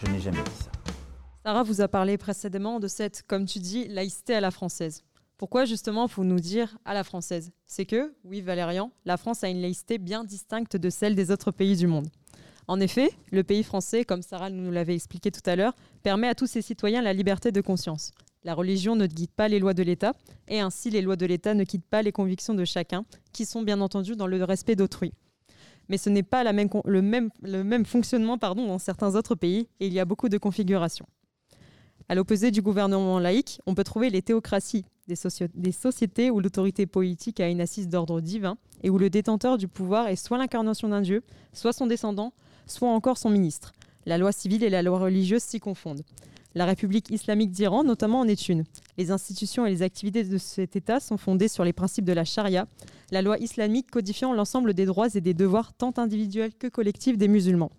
Je n'ai jamais dit ça. Sarah vous a parlé précédemment de cette, comme tu dis, laïcité à la française. Pourquoi justement faut nous dire à la française? C'est que, oui Valérian, la France a une laïcité bien distincte de celle des autres pays du monde. En effet, le pays français, comme Sarah nous l'avait expliqué tout à l'heure, permet à tous ses citoyens la liberté de conscience. La religion ne guide pas les lois de l'État, et ainsi les lois de l'État ne quittent pas les convictions de chacun, qui sont bien entendu dans le respect d'autrui. Mais ce n'est pas le, même, le même fonctionnement pardon, dans certains autres pays, et il y a beaucoup de configurations. À l'opposé du gouvernement laïque, on peut trouver les théocraties, des, des sociétés où l'autorité politique a une assise d'ordre divin et où le détenteur du pouvoir est soit l'incarnation d'un dieu, soit son descendant, soit encore son ministre. La loi civile et la loi religieuse s'y confondent. La République islamique d'Iran, notamment, en est une. Les institutions et les activités de cet État sont fondées sur les principes de la charia, la loi islamique codifiant l'ensemble des droits et des devoirs tant individuels que collectifs des musulmans.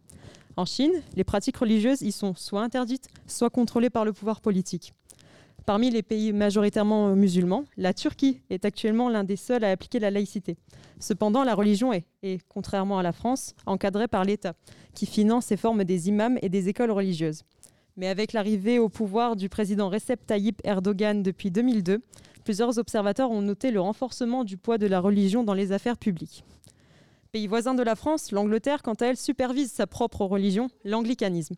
En Chine, les pratiques religieuses y sont soit interdites, soit contrôlées par le pouvoir politique. Parmi les pays majoritairement musulmans, la Turquie est actuellement l'un des seuls à appliquer la laïcité. Cependant, la religion est, et contrairement à la France, encadrée par l'État, qui finance et forme des imams et des écoles religieuses. Mais avec l'arrivée au pouvoir du président Recep Tayyip Erdogan depuis 2002, plusieurs observateurs ont noté le renforcement du poids de la religion dans les affaires publiques. Pays voisin de la France, l'Angleterre, quant à elle, supervise sa propre religion, l'anglicanisme.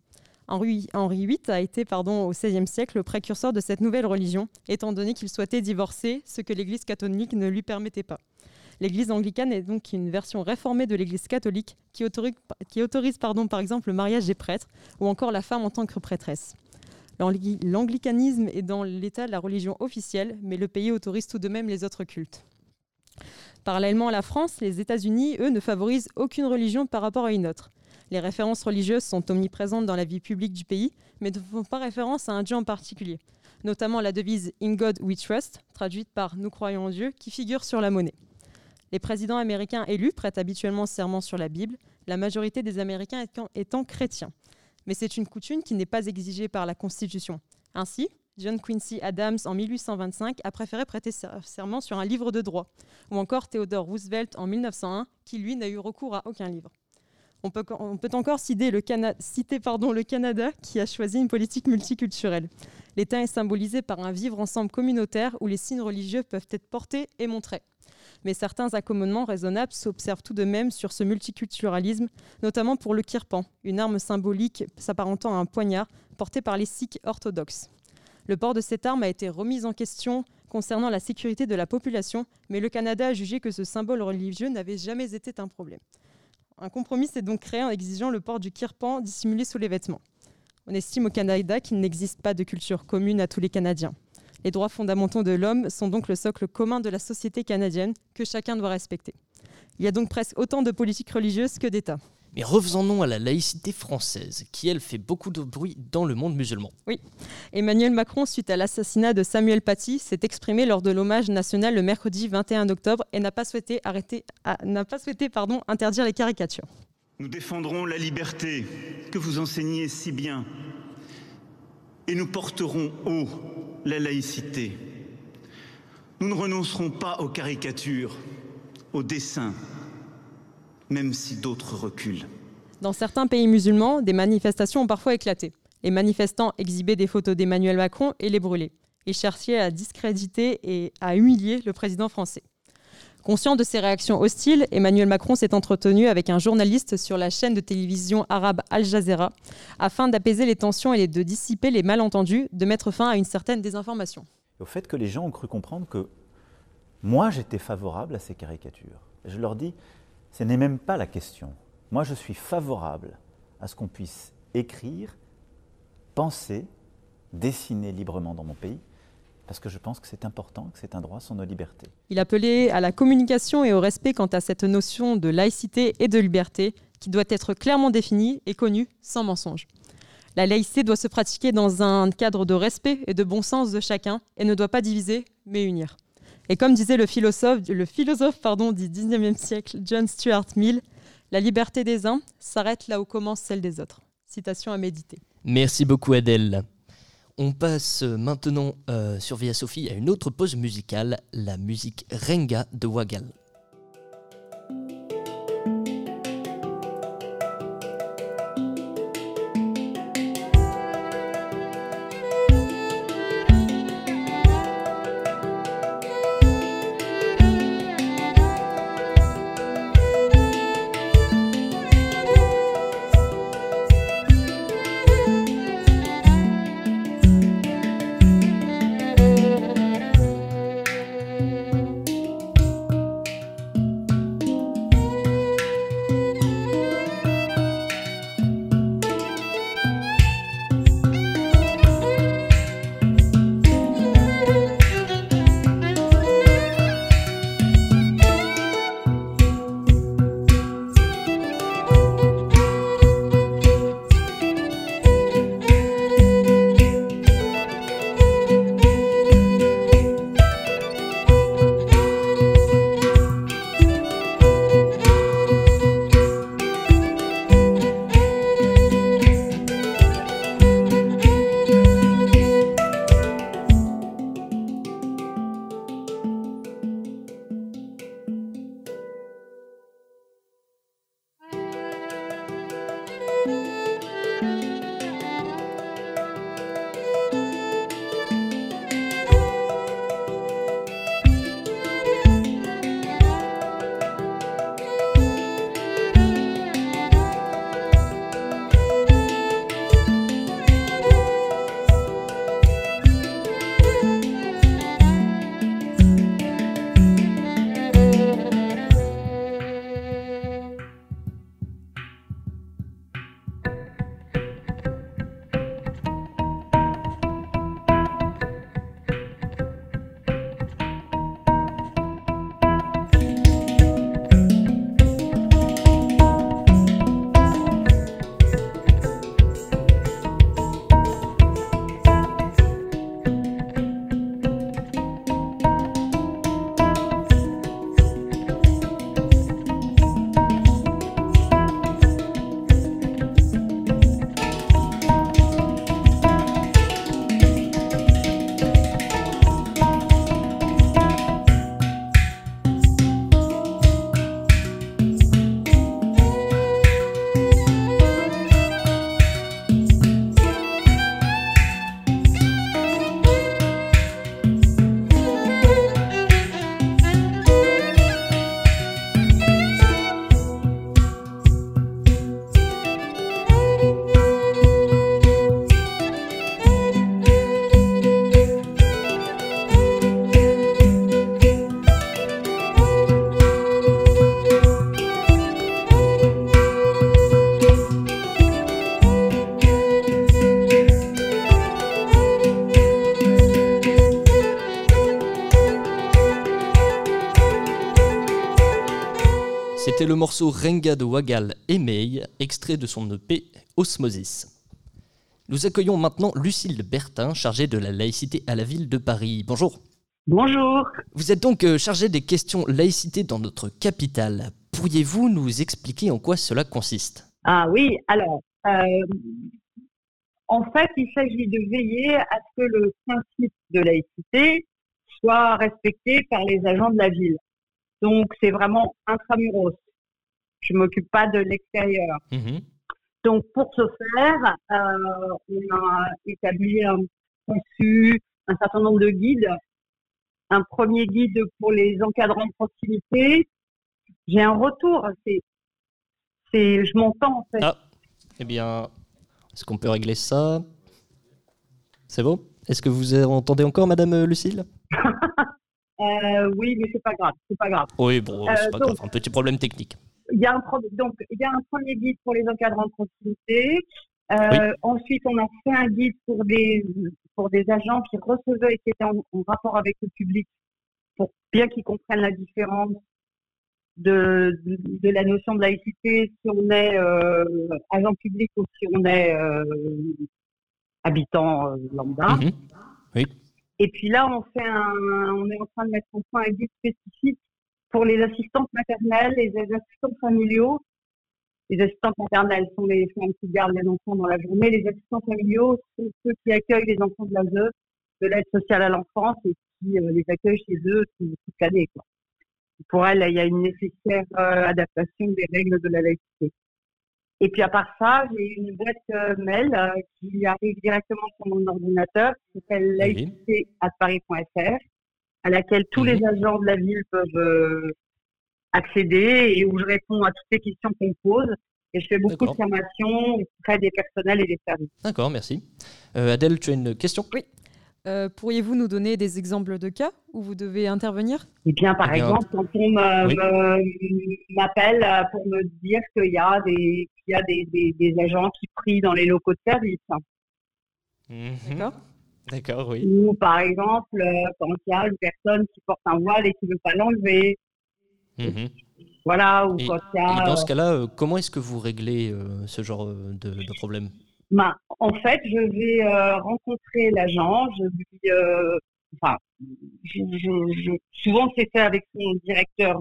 Henri, VIII a été pardon, au XVIe siècle le précurseur de cette nouvelle religion, étant donné qu'il souhaitait divorcer, ce que l'Église catholique ne lui permettait pas. L'Église anglicane est donc une version réformée de l'Église catholique qui autorise, qui autorise pardon, par exemple le mariage des prêtres ou encore la femme en tant que prêtresse. L'anglicanisme est dans l'État la religion officielle, mais le pays autorise tout de même les autres cultes. Parallèlement à la France, les États-Unis, eux, ne favorisent aucune religion par rapport à une autre. Les références religieuses sont omniprésentes dans la vie publique du pays, mais ne font pas référence à un Dieu en particulier, notamment la devise In God We Trust, traduite par Nous croyons en Dieu, qui figure sur la monnaie. Les présidents américains élus prêtent habituellement serment sur la Bible, la majorité des Américains étant, chrétiens. Mais c'est une coutume qui n'est pas exigée par la Constitution. Ainsi, John Quincy Adams, en 1825, a préféré prêter serment sur un livre de droit, ou encore Theodore Roosevelt en 1901, qui lui n'a eu recours à aucun livre. On peut, encore citer, le, le Canada, qui a choisi une politique multiculturelle. L'État est symbolisé par un vivre ensemble communautaire où les signes religieux peuvent être portés et montrés mais certains accommodements raisonnables s'observent tout de même sur ce multiculturalisme, notamment pour le kirpan, une arme symbolique s'apparentant à un poignard porté par les sikhs orthodoxes. Le port de cette arme a été remis en question concernant la sécurité de la population, mais le Canada a jugé que ce symbole religieux n'avait jamais été un problème. Un compromis s'est donc créé en exigeant le port du kirpan dissimulé sous les vêtements. On estime au Canada qu'il n'existe pas de culture commune à tous les Canadiens. Les droits fondamentaux de l'homme sont donc le socle commun de la société canadienne que chacun doit respecter. Il y a donc presque autant de politiques religieuses que d'États. Mais revenons à la laïcité française, qui elle fait beaucoup de bruit dans le monde musulman. Oui, Emmanuel Macron, suite à l'assassinat de Samuel Paty, s'est exprimé lors de l'hommage national le mercredi 21 octobre et n'a pas souhaité, arrêter, n'a pas souhaité pardon, interdire les caricatures. Nous défendrons la liberté que vous enseignez si bien et nous porterons haut la laïcité. Nous ne renoncerons pas aux caricatures, aux dessins, même si d'autres reculent. Dans certains pays musulmans, des manifestations ont parfois éclaté. Les manifestants exhibaient des photos d'Emmanuel Macron et les brûlaient. Ils cherchaient à discréditer et à humilier le président français. Conscient de ces réactions hostiles, Emmanuel Macron s'est entretenu avec un journaliste sur la chaîne de télévision arabe Al Jazeera afin d'apaiser les tensions et de dissiper les malentendus, de mettre fin à une certaine désinformation. Au fait que les gens ont cru comprendre que moi j'étais favorable à ces caricatures. Je leur dis, ce n'est même pas la question. Moi je suis favorable à ce qu'on puisse écrire, penser, dessiner librement dans mon pays, parce que je pense que c'est important, que c'est un droit sur nos libertés. Il appelait à la communication et au respect quant à cette notion de laïcité et de liberté qui doit être clairement définie et connue sans mensonge. La laïcité doit se pratiquer dans un cadre de respect et de bon sens de chacun et ne doit pas diviser, mais unir. Et comme disait le philosophe, le philosophe pardon, du 19e siècle, John Stuart Mill, la liberté des uns s'arrête là où commence celle des autres. Citation à méditer. Merci beaucoup Adèle. On passe maintenant euh, sur Via Sophie à une autre pause musicale, la musique Renga de Wagal. Morceau Renga de Wagal May, extrait de son EP Osmosis. Nous accueillons maintenant Lucille Bertin, chargée de la laïcité à la ville de Paris. Bonjour. Bonjour. Vous êtes donc euh, chargée des questions laïcité dans notre capitale. Pourriez-vous nous expliquer en quoi cela consiste? Ah oui, alors, euh, en fait, il s'agit de veiller à ce que le principe de laïcité soit respecté par les agents de la ville. Donc, c'est vraiment intramuros. Je m'occupe pas de l'extérieur. Mhm. Donc, pour ce faire, euh, on a établi, un, conçu un certain nombre de guides. Un premier guide pour les encadrants de proximité. J'ai un retour. C'est, c'est, je m'entends en fait. Ah, eh bien, est-ce qu'on peut régler ça? C'est bon? Est-ce que vous entendez encore, Madame Lucille? Euh, oui, mais c'est pas grave, c'est pas grave. Oui, bon, Euh, c'est pas donc- grave, un petit problème technique. Il y a un donc il y a un premier guide pour les encadrants de proximité. Euh, Ensuite, on a fait un guide pour des pour des agents qui recevaient et qui étaient en, en rapport avec le public, pour bien qu'ils comprennent la différence de, de, de la notion de laïcité si on est euh, agent public ou si on est euh, habitant lambda. Mhm. Oui. Et puis là, on fait un, on est en train de mettre au point un guide spécifique pour les assistantes maternelles et les assistants familiaux. Les assistantes maternelles sont les femmes qui gardent les enfants dans la journée. Les assistants familiaux sont ceux qui accueillent les enfants de l'ASE, de l'aide sociale à l'enfance, et qui euh, les accueillent chez eux tout- toute l'année. quoi. Pour elles, il y a une nécessaire euh, adaptation des règles de la laïcité. Et puis à part ça, j'ai une boîte euh, mail qui arrive directement sur mon ordinateur, qui s'appelle laïcité@paris.fr, à laquelle tous les agents de la ville peuvent euh, accéder et où je réponds à toutes les questions qu'on me pose. Et je fais beaucoup de D'accord. formations auprès des personnels et des services. D'accord, merci. Euh, Adèle, tu as une question? Oui. Euh, Pourriez-vous nous donner des exemples de cas où vous devez intervenir? Eh bien, par Eh bien, exemple, quand on oui. m'appelle pour me dire qu'il y a des, qu'il y a des, des- des agents qui prient dans les locaux de service. D'accord. D'accord, oui. Ou par exemple, euh, quand il y a une personne qui porte un voile et qui ne veut pas l'enlever. Mhm. Voilà, ou Et, quand il y et a. dans ce euh, cas-là, euh, comment est-ce que vous réglez euh, ce genre de, de problème? Ben, en fait, je vais euh, rencontrer l'agent, je lui, euh, enfin, je, je- je- souvent c'est fait avec son directeur,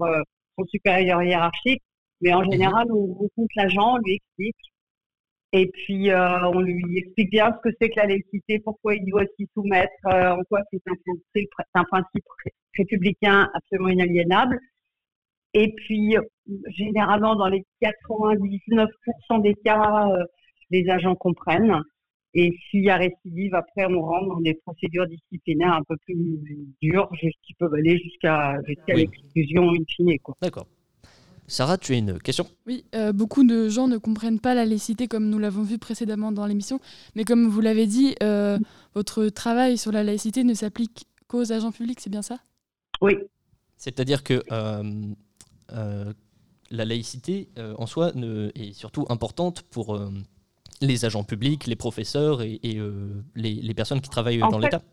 son supérieur hiérarchique, mais en général, on rencontre l'agent, on lui explique, et puis euh, on lui explique bien ce que c'est que la laïcité, pourquoi il doit s'y soumettre, euh, en quoi c'est un, principe ré- républicain absolument inaliénable. Et puis, généralement, dans les 99% des cas, euh, les agents comprennent. Et s'il y a récidive, après, on rentre dans des procédures disciplinaires un peu plus dures, qui peuvent aller jusqu'à jusqu'à Oui. l'exclusion in fine. D'accord. Sarah, tu as une question? Oui, euh, beaucoup de gens ne comprennent pas la laïcité comme nous l'avons vu précédemment dans l'émission, mais comme vous l'avez dit, euh, votre travail sur la laïcité ne s'applique qu'aux agents publics, c'est bien ça? Oui. C'est-à-dire que euh, euh, la laïcité euh, en soi ne- est surtout importante pour euh, les agents publics, les professeurs et, et, euh, les, les personnes qui travaillent En dans l'État.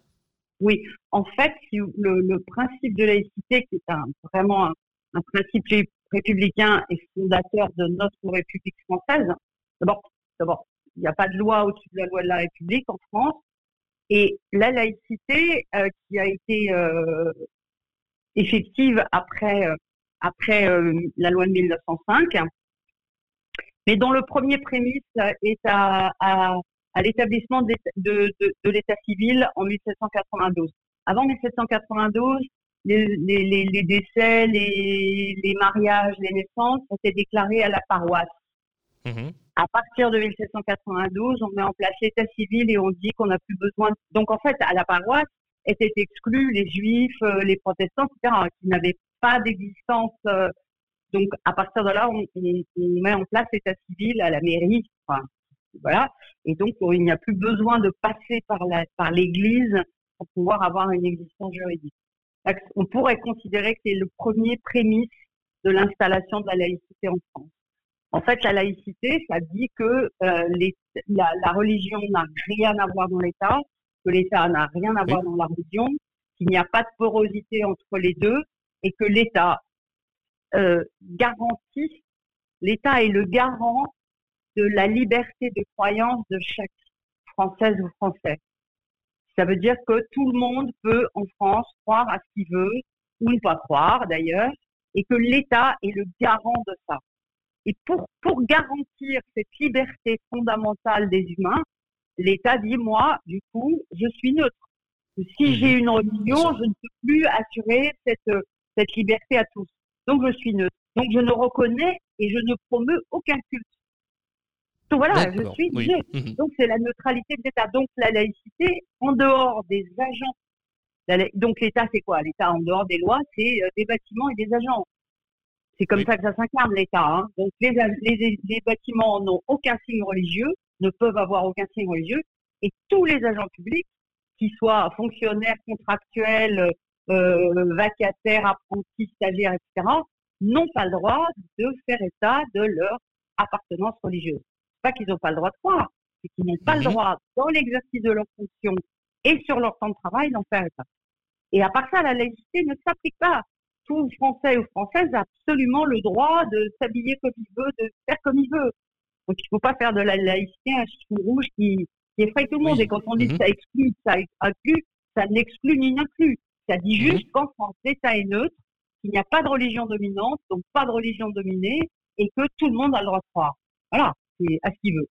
Oui, en fait, le, le principe de laïcité, qui est un, vraiment un, un principe républicain et fondateur de notre République française, d'abord, il n'y a pas de loi au-dessus de la loi de la République en France, et la laïcité euh, qui a été euh, effective après, euh, après la loi de 1905, mais dont le premier prémisse est à, à, l'établissement de l'état civil en 1792. Avant 1792, les, les, les, les décès, les, mariages, les naissances étaient déclarés à la paroisse. Mhm. À partir de 1792, on met en place l'état civil et on dit qu'on n'a plus besoin. Donc en fait, à la paroisse étaient exclus les juifs, euh, les protestants, etc., qui n'avaient pas d'existence. euh, donc à partir de là, on, on- on met en place l'état civil à la mairie. Enfin, voilà. Et donc on- il n'y a plus besoin de passer par la par l'Église pour pouvoir avoir une existence juridique. On pourrait considérer que c'est le premier prémisse de l'installation de la laïcité en France. En fait, la laïcité, ça dit que euh, les- la, la religion n'a rien à voir dans l'État, que l'État n'a rien à voir dans la religion, qu'il n'y a pas de porosité entre les deux, et que l'État euh, garantit, l'État est le garant de la liberté de croyance de chaque Française ou Français. Ça veut dire que tout le monde peut en France croire à ce qu'il veut, ou ne pas croire d'ailleurs, et que l'État est le garant de ça. Et pour, pour garantir cette liberté fondamentale des humains, l'État dit, moi, du coup, je suis neutre. Si j'ai une religion, je ne peux plus assurer cette, cette liberté à tous. Donc, je suis neutre. Donc, je ne reconnais et je ne promeux aucun culte. Donc voilà, je suis mmh Donc c'est la neutralité de l'État. Donc la laïcité, en dehors des agents. donc l'État, c'est quoi? L'État, en dehors des lois, c'est euh, des bâtiments et des agents. C'est comme ça que ça s'incarne, l'État. Hein. Donc les, les, les bâtiments n'ont aucun signe religieux, ne peuvent avoir aucun signe religieux, et tous les agents publics, qu'ils soient fonctionnaires, contractuels, euh, vacataires, apprentis, stagiaires, etc., n'ont pas le droit de faire état de leur appartenance religieuse pas qu'ils n'ont pas le droit de croire, c'est qu'ils n'ont pas le mhm. droit, dans l'exercice de leur fonction et sur leur temps de travail, d'en faire état. Et à part ça, la laïcité ne s'applique pas. Tout Français ou Française a absolument le droit de s'habiller comme il veut, de faire comme il veut. Donc il ne faut pas faire de la laïcité un chiffon rouge qui, qui effraie tout le monde. Et quand on dit que mhm. ça exclut, ça inclut, ça n'exclut ni n'inclut. Ça dit mhm. juste qu'en France, l'État est neutre, qu'il n'y a pas de religion dominante, donc pas de religion dominée, et que tout le monde a le droit de croire. Voilà à ce qu'il veut.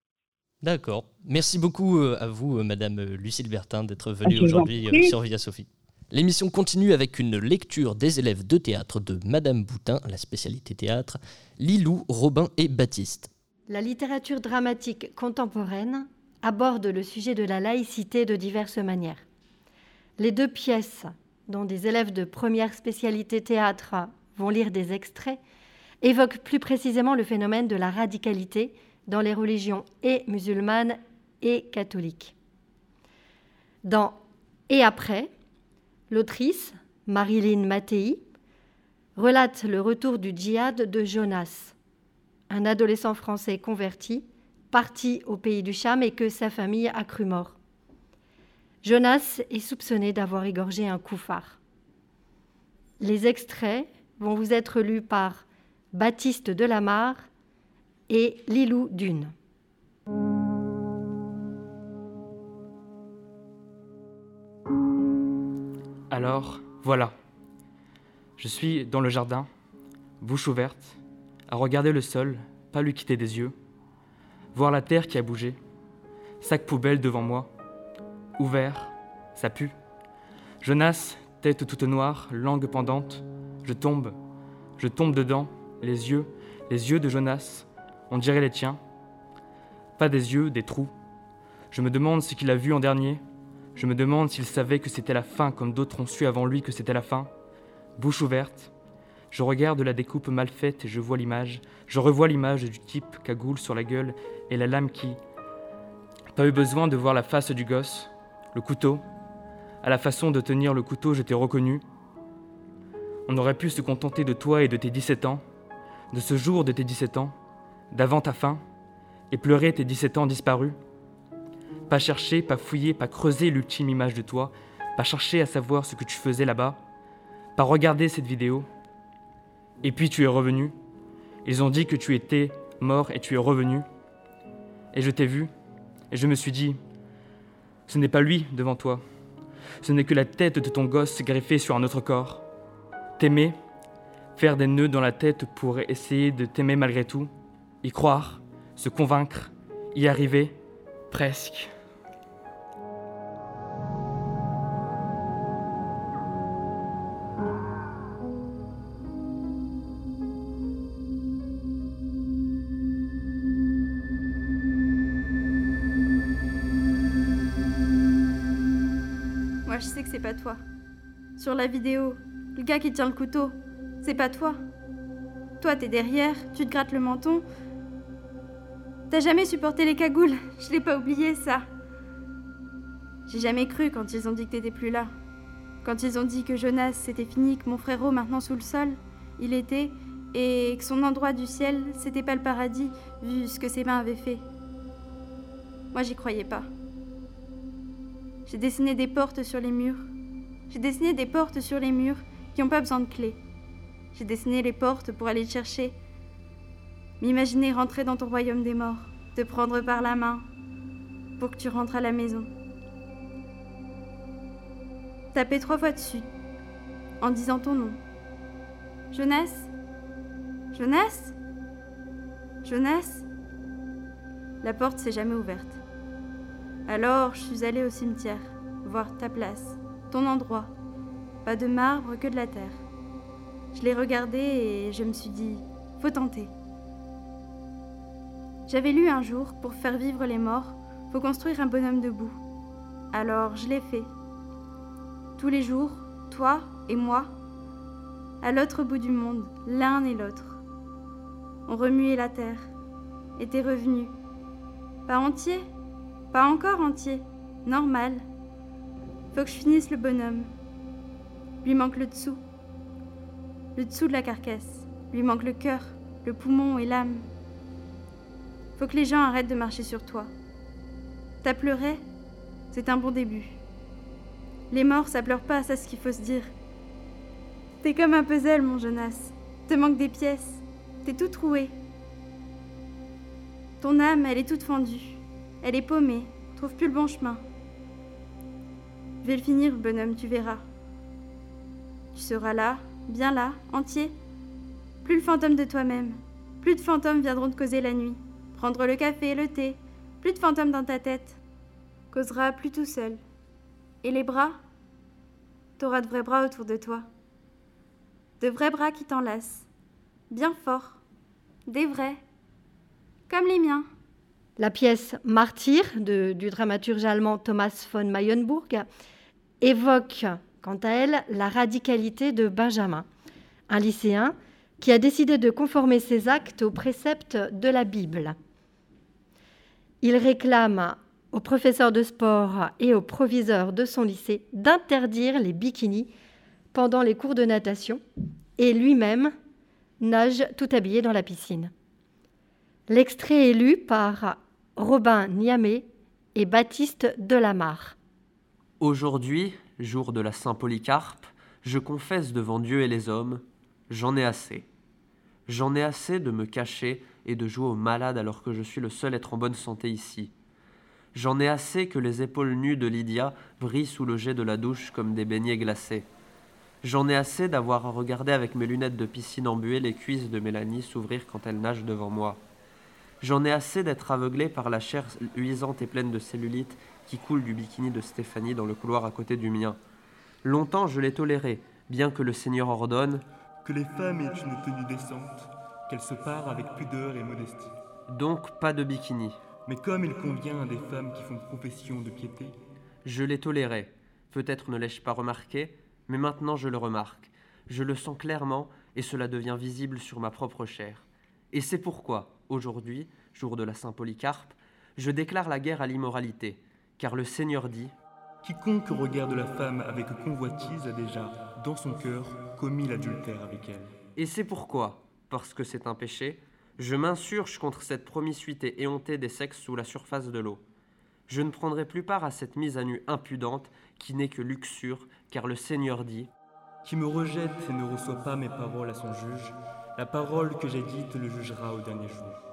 D'accord. Merci beaucoup euh, à vous, euh, Madame euh, Lucille Bertin, d'être venue aujourd'hui sur Via Sophie. L'émission continue avec une lecture des élèves de théâtre de Madame Boutin, la spécialité théâtre, Lilou, Robin et Baptiste. La littérature dramatique contemporaine aborde le sujet de la laïcité de diverses manières. Les deux pièces, dont des élèves de première spécialité théâtre vont lire des extraits, évoquent plus précisément le phénomène de la radicalité dans les religions et musulmanes et catholiques. Dans Et après, l'autrice, Marilyn Mattei, relate le retour du djihad de Jonas, un adolescent français converti, parti au pays du Cham et que sa famille a cru mort. Jonas est soupçonné d'avoir égorgé un koufar. Les extraits vont vous être lus par Baptiste Delamarre et Lilou Dune. Alors, voilà. Je suis dans le jardin, bouche ouverte, à regarder le sol, pas lui quitter des yeux, voir la terre qui a bougé, sac poubelle devant moi, ouvert, ça pue. Jonas, tête toute noire, langue pendante, je tombe, je tombe dedans, les yeux, les yeux de Jonas, on dirait les tiens. Pas des yeux, des trous. Je me demande ce qu'il a vu en dernier. Je me demande s'il savait que c'était la fin comme d'autres ont su avant lui que c'était la fin. Bouche ouverte. Je regarde la découpe mal faite et je vois l'image. Je revois l'image du type cagoule sur la gueule et la lame qui. Pas eu besoin de voir la face du gosse. Le couteau. À la façon de tenir le couteau, je t'ai reconnu. On aurait pu se contenter de toi et de tes 17 ans, de ce jour de tes 17 ans d'avant ta fin, et pleurer tes 17 ans disparus. Pas chercher, pas fouiller, pas creuser l'ultime image de toi, pas chercher à savoir ce que tu faisais là-bas, pas regarder cette vidéo. Et puis tu es revenu. Ils ont dit que tu étais mort et tu es revenu. Et je t'ai vu, et je me suis dit, ce n'est pas lui devant toi, ce n'est que la tête de ton gosse greffée sur un autre corps. T'aimer, faire des nœuds dans la tête pour essayer de t'aimer malgré tout, y croire, se convaincre, y arriver, presque. Moi je sais que c'est pas toi. Sur la vidéo, le gars qui tient le couteau, c'est pas toi. Toi, t'es derrière, tu te grattes le menton, T'as jamais supporté les cagoules? Je l'ai pas oublié, ça. J'ai jamais cru quand ils ont dit que t'étais plus là. Quand ils ont dit que Jonas c'était fini, que mon frérot maintenant sous le sol, il était, et que son endroit du ciel c'était pas le paradis, vu ce que ses mains avaient fait. Moi j'y croyais pas. J'ai dessiné des portes sur les murs. J'ai dessiné des portes sur les murs qui n'ont pas besoin de clés. J'ai dessiné les portes pour aller te chercher. M'imaginer rentrer dans ton royaume des morts, te prendre par la main pour que tu rentres à la maison. Taper trois fois dessus en disant ton nom. Jeunesse? Jeunesse? Jeunesse? La porte s'est jamais ouverte. Alors je suis allée au cimetière, voir ta place, ton endroit. Pas de marbre que de la terre. Je l'ai regardé et je me suis dit, faut tenter. J'avais lu un jour, pour faire vivre les morts, faut construire un bonhomme debout. Alors je l'ai fait. Tous les jours, toi et moi, à l'autre bout du monde, l'un et l'autre. On remuait la terre, était revenu. Pas entier, pas encore entier, normal. Faut que je finisse le bonhomme. Lui manque le dessous. Le dessous de la carcasse. Lui manque le cœur, le poumon et l'âme. Faut que les gens arrêtent de marcher sur toi. T'as pleuré? C'est un bon début. Les morts, ça pleure pas, c'est ce qu'il faut se dire. T'es comme un puzzle, mon Jonas. Te manque des pièces. T'es tout troué. Ton âme, elle est toute fendue. Elle est paumée. Trouve plus le bon chemin. Je vais le finir, bonhomme, tu verras. Tu seras là, bien là, entier. Plus le fantôme de toi-même. Plus de fantômes viendront te causer la nuit. Prendre le café, le thé. Plus de fantômes dans ta tête. Causera plus tout seul. Et les bras? T'auras de vrais bras autour de toi. De vrais bras qui t'enlacent. Bien fort. Des vrais. Comme les miens. La pièce Martyr du dramaturge allemand Thomas von Mayenburg évoque, quant à elle, la radicalité de Benjamin, un lycéen qui a décidé de conformer ses actes aux préceptes de la Bible. Il réclame au professeur de sport et au proviseur de son lycée d'interdire les bikinis pendant les cours de natation et lui-même nage tout habillé dans la piscine. L'extrait est lu par Robin Niamé et Baptiste Delamarre. Aujourd'hui, jour de la Saint-Polycarpe, je confesse devant Dieu et les hommes, j'en ai assez. J'en ai assez de me cacher et de jouer au malade alors que je suis le seul être en bonne santé ici. J'en ai assez que les épaules nues de Lydia brillent sous le jet de la douche comme des beignets glacés. J'en ai assez d'avoir à regarder avec mes lunettes de piscine embuées les cuisses de Mélanie s'ouvrir quand elle nage devant moi. J'en ai assez d'être aveuglé par la chair luisante et pleine de cellulite qui coule du bikini de Stéphanie dans le couloir à côté du mien. Longtemps je l'ai toléré, bien que le Seigneur ordonne que les femmes aient une tenue décente, qu'elles se parent avec pudeur et modestie. Donc pas de bikini. Mais comme il convient à des femmes qui font profession de piété. Je l'ai toléré. Peut-être ne l'ai-je pas remarqué, mais maintenant je le remarque. Je le sens clairement et cela devient visible sur ma propre chair. Et c'est pourquoi, aujourd'hui, jour de la Saint-Polycarpe, je déclare la guerre à l'immoralité, car le Seigneur dit Quiconque regarde la femme avec convoitise a déjà, dans son cœur, commis l'adultère avec elle. Et c'est pourquoi, parce que c'est un péché, je m'insurge contre cette promiscuité éhontée des sexes sous la surface de l'eau. Je ne prendrai plus part à cette mise à nu impudente qui n'est que luxure, car le Seigneur dit Qui me rejette et ne reçoit pas mes paroles à son juge, la parole que j'ai dite le jugera au dernier jour.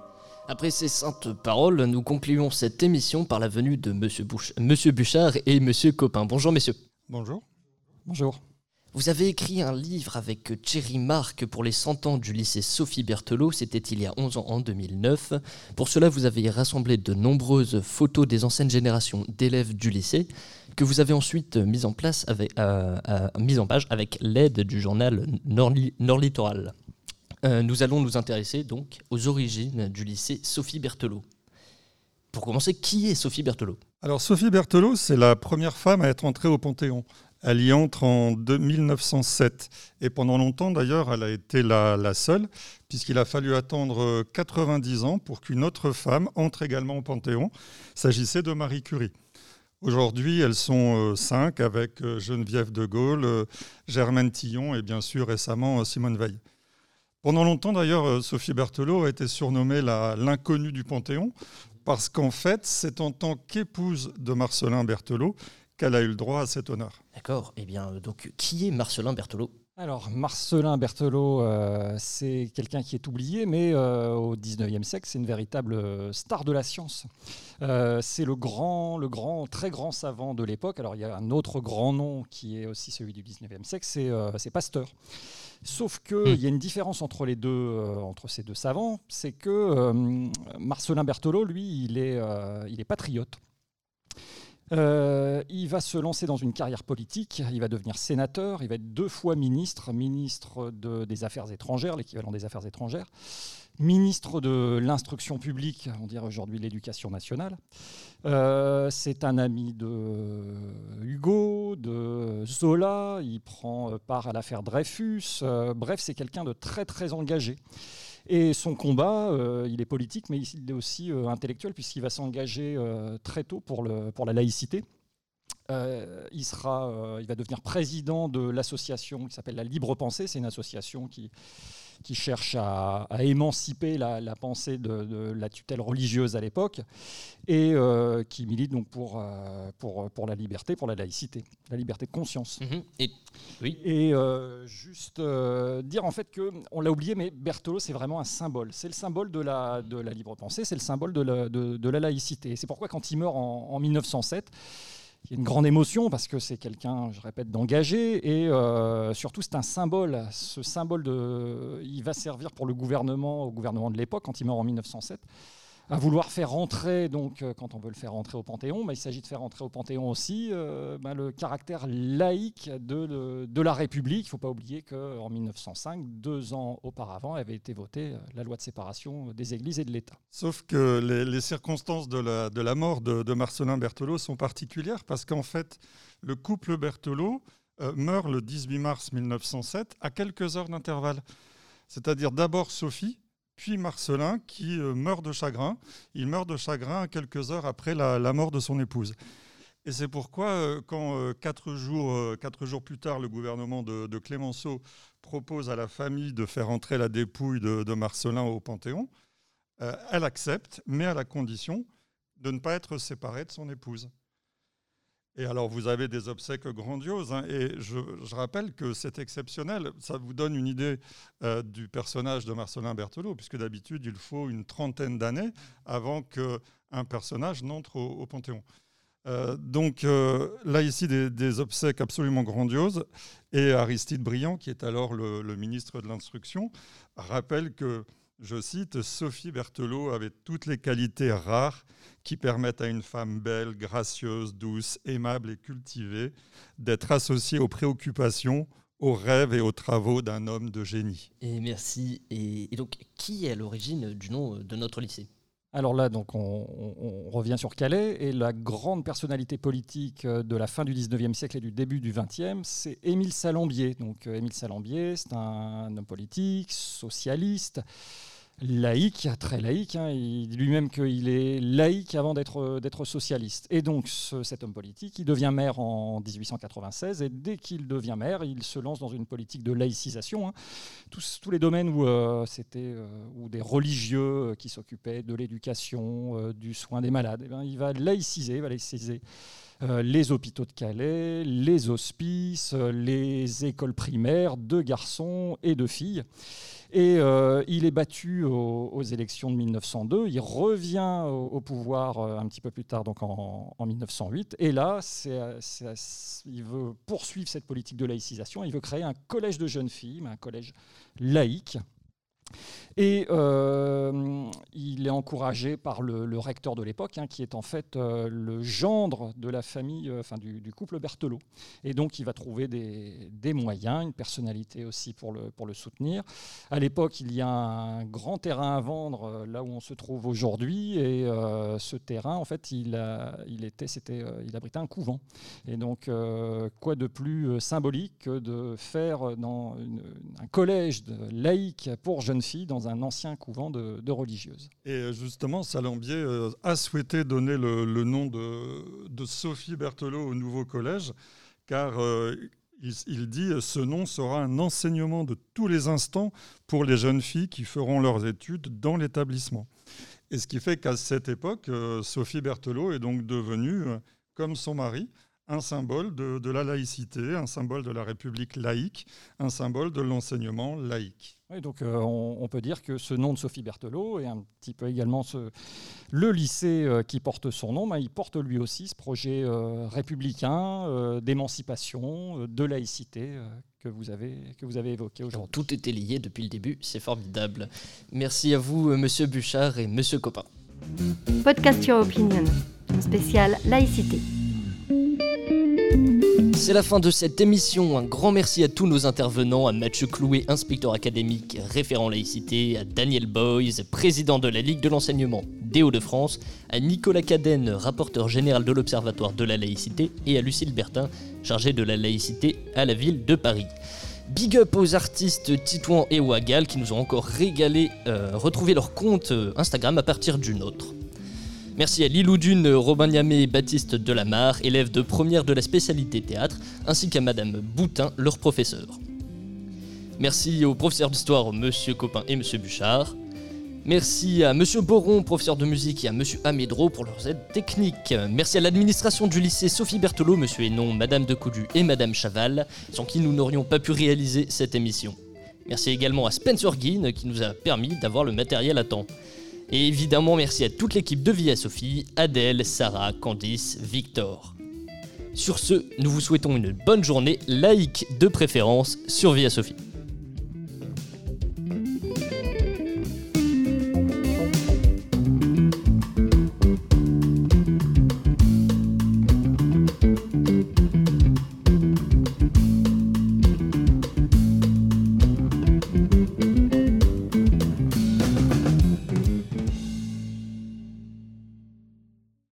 Après ces saintes paroles, nous concluons cette émission par la venue de Monsieur, Monsieur Bouchard et Monsieur Copin. Bonjour messieurs. Bonjour. Bonjour. Vous avez écrit un livre avec Thierry Marc pour les 100 ans du lycée Sophie Berthelot, c'était il y a 11 ans en 2009. Pour cela, vous avez rassemblé de nombreuses photos des anciennes générations d'élèves du lycée que vous avez ensuite mises en, place avec, euh, euh, mise en page avec l'aide du journal Nord, Littoral. Euh, nous allons nous intéresser donc aux origines du lycée Sophie Berthelot. Pour commencer, qui est Sophie Berthelot? Alors Sophie Berthelot, c'est la première femme à être entrée au Panthéon. Elle y entre en 1907. Et pendant longtemps, d'ailleurs, elle a été la, seule, puisqu'il a fallu attendre 90 ans pour qu'une autre femme entre également au Panthéon. S'agissait de Marie Curie. Aujourd'hui, elles sont euh, cinq avec euh, Geneviève de Gaulle, euh, Germaine Tillon et bien sûr récemment Simone Veil. Pendant longtemps, d'ailleurs, Sophie Berthelot a été surnommée l'inconnue du Panthéon, parce qu'en fait, c'est en tant qu'épouse de Marcelin Berthelot qu'elle a eu le droit à cet honneur. D'accord. Eh bien, donc, qui est Marcelin Berthelot? Alors, Marcelin Berthelot, euh, c'est quelqu'un qui est oublié, mais euh, au 19e siècle, c'est une véritable euh, star de la science. c'est le grand, le grand, très grand savant de l'époque. Alors, il y a un autre grand nom qui est aussi celui du 19e siècle, c'est Pasteur. Sauf qu'il hmm. y a une différence entre, les deux, entre ces deux savants, c'est que Marcelin Berthelot, lui, il est, il est patriote. Euh, il va se lancer dans une carrière politique, il va devenir sénateur, il va être deux fois ministre, ministre des Affaires étrangères, l'équivalent des Affaires étrangères, ministre de l'instruction publique, on dirait aujourd'hui l'éducation nationale. Euh, c'est un ami de Hugo, de Zola, il prend part à l'affaire Dreyfus, euh, bref, c'est quelqu'un de très très engagé. Et son combat, euh, il est politique, mais il est aussi euh, intellectuel, puisqu'il va s'engager euh, très tôt pour, le, pour la laïcité. il, sera, il va devenir président de l'association qui s'appelle la Libre Pensée. C'est une association qui, qui cherche à, émanciper la, pensée de, la tutelle religieuse à l'époque et euh, qui milite donc pour, euh, pour, pour la liberté, pour la laïcité, la liberté de conscience. Mhm. Et, oui. et euh, juste dire en fait que, on l'a oublié, mais Berthelot, c'est vraiment un symbole. C'est le symbole de la, de la libre pensée, c'est le symbole de la, de, la laïcité. c'est pourquoi quand il meurt en, en 1907, y a une grande émotion parce que c'est quelqu'un, je répète, d'engagé et euh, surtout c'est un symbole. Ce symbole de, il va servir pour le gouvernement, au gouvernement de l'époque quand il meurt en 1907 à vouloir faire rentrer, donc euh, quand on veut le faire rentrer au Panthéon, bah, il s'agit de faire rentrer au Panthéon aussi euh, bah, le caractère laïque de, la République. Il ne faut pas oublier qu'en 1905, deux ans auparavant, avait été votée euh, la loi de séparation des églises et de l'État. Sauf que les, circonstances de la mort de, Marcelin Berthelot sont particulières parce qu'en fait, le couple Berthelot meurt le 18 mars 1907 à quelques heures d'intervalle. C'est-à-dire d'abord Sophie, puis Marcelin qui euh, meurt de chagrin. Il meurt de chagrin quelques heures après la, mort de son épouse. Et c'est pourquoi, euh, quand euh, quatre, jours, quatre jours plus tard, le gouvernement de, Clémenceau propose à la famille de faire entrer la dépouille de Marcelin au Panthéon, elle accepte, mais à la condition de ne pas être séparée de son épouse. Et alors, vous avez des obsèques grandioses. Hein, et je, rappelle que c'est exceptionnel. Ça vous donne une idée euh, du personnage de Marcelin Berthelot, puisque d'habitude, il faut une trentaine d'années avant qu'un personnage n'entre au, Panthéon. Euh, donc euh, là, ici, des, obsèques absolument grandioses. Et Aristide Briand, qui est alors le, le ministre de l'Instruction, rappelle que, je cite, Sophie Berthelot avait toutes les qualités rares qui permettent à une femme belle, gracieuse, douce, aimable et cultivée d'être associée aux préoccupations, aux rêves et aux travaux d'un homme de génie. Et merci. Et, donc, qui est à l'origine du nom de notre lycée? Alors là, donc on, revient sur Calais, et la grande personnalité politique de la fin du 19e siècle et du début du 20e, c'est Émile Salambier. Donc Émile Salambier, c'est un homme politique, socialiste, laïque, très laïque. Hein. il dit lui-même qu'il est laïque avant d'être socialiste. Et donc, cet homme politique, il devient maire en 1896, et dès qu'il devient maire, il se lance dans une politique de laïcisation. Hein. Tous, les domaines où euh, c'était euh, des religieux euh, qui s'occupaient de l'éducation, du soin des malades, eh il va laïciser, va laïciser les hôpitaux de Calais, les hospices, les écoles primaires de garçons et de filles. Et euh, il est battu aux, élections de 1902. Il revient au, pouvoir euh, un petit peu plus tard, donc en, 1908. Et là, il veut poursuivre cette politique de laïcisation. Il veut créer un collège de jeunes filles, un collège laïque. Et euh, il est encouragé par le, recteur de l'époque, hein, qui est en fait euh, le gendre de la famille, euh, enfin du, couple Berthelot. Et donc il va trouver des, moyens, une personnalité aussi pour le, pour le soutenir. À l'époque, il y a un grand terrain à vendre là où on se trouve aujourd'hui, et ce terrain, en fait, il, a, il, était, c'était, il abritait un couvent. Et donc, quoi de plus symbolique que de faire dans un collège laïque pour jeunes filles dans un ancien couvent de, religieuses. Et euh, justement, Salambier euh, a souhaité donner le, nom de, Sophie Berthelot au nouveau collège, car euh, il, dit ce nom sera un enseignement de tous les instants pour les jeunes filles qui feront leurs études dans l'établissement. Et ce qui fait qu'à cette époque, Sophie Berthelot est donc devenue, comme son mari, un symbole de, la laïcité, un symbole de la République laïque, un symbole de l'enseignement laïque. Donc euh, on, peut dire que ce nom de Sophie Berthelot et un petit peu également ce, le lycée euh, qui porte son nom, ben, il porte lui aussi ce projet euh, républicain d'émancipation, de laïcité que vous avez, que vous avez évoqué aujourd'hui. Tout était lié depuis le début, c'est formidable. Merci à vous, monsieur Bouchard et monsieur Copin. Podcast Your Opinion, spécial laïcité. C'est la fin de cette émission. Un grand merci à tous nos intervenants, à Mathieu Clouet, inspecteur académique, référent laïcité, à Daniel Boyes, président de la Ligue de l'enseignement des Hauts-de-France, à Nicolas Cadenne, rapporteur général de l'Observatoire de la laïcité, et à Lucille Bertin, chargée de la laïcité à la ville de Paris. Big up aux artistes Titouan et Wagal qui nous ont encore régalé. Euh, retrouver leur compte euh, Instagram à partir du nôtre. Merci à Liloudune, Robin Niamé et Baptiste Delamare, élèves de première de la spécialité théâtre, ainsi qu'à Madame Boutin, leur professeur. Merci aux professeurs d'histoire, Monsieur Copin et Monsieur Bouchard. Merci à Monsieur Boron, professeur de musique, et à Monsieur Amédro pour leurs aides techniques. Merci à l'administration du lycée Sophie Berthelot, Monsieur Hénon, Madame de Coudu et Madame Chaval, sans qui nous n'aurions pas pu réaliser cette émission. Merci également à Spencer Guin qui nous a permis d'avoir le matériel à temps. Et évidemment, merci à toute l'équipe de Via Sophie, Adèle, Sarah, Candice, Victor. Sur ce, nous vous souhaitons une bonne journée, laïque de préférence sur Via Sophie.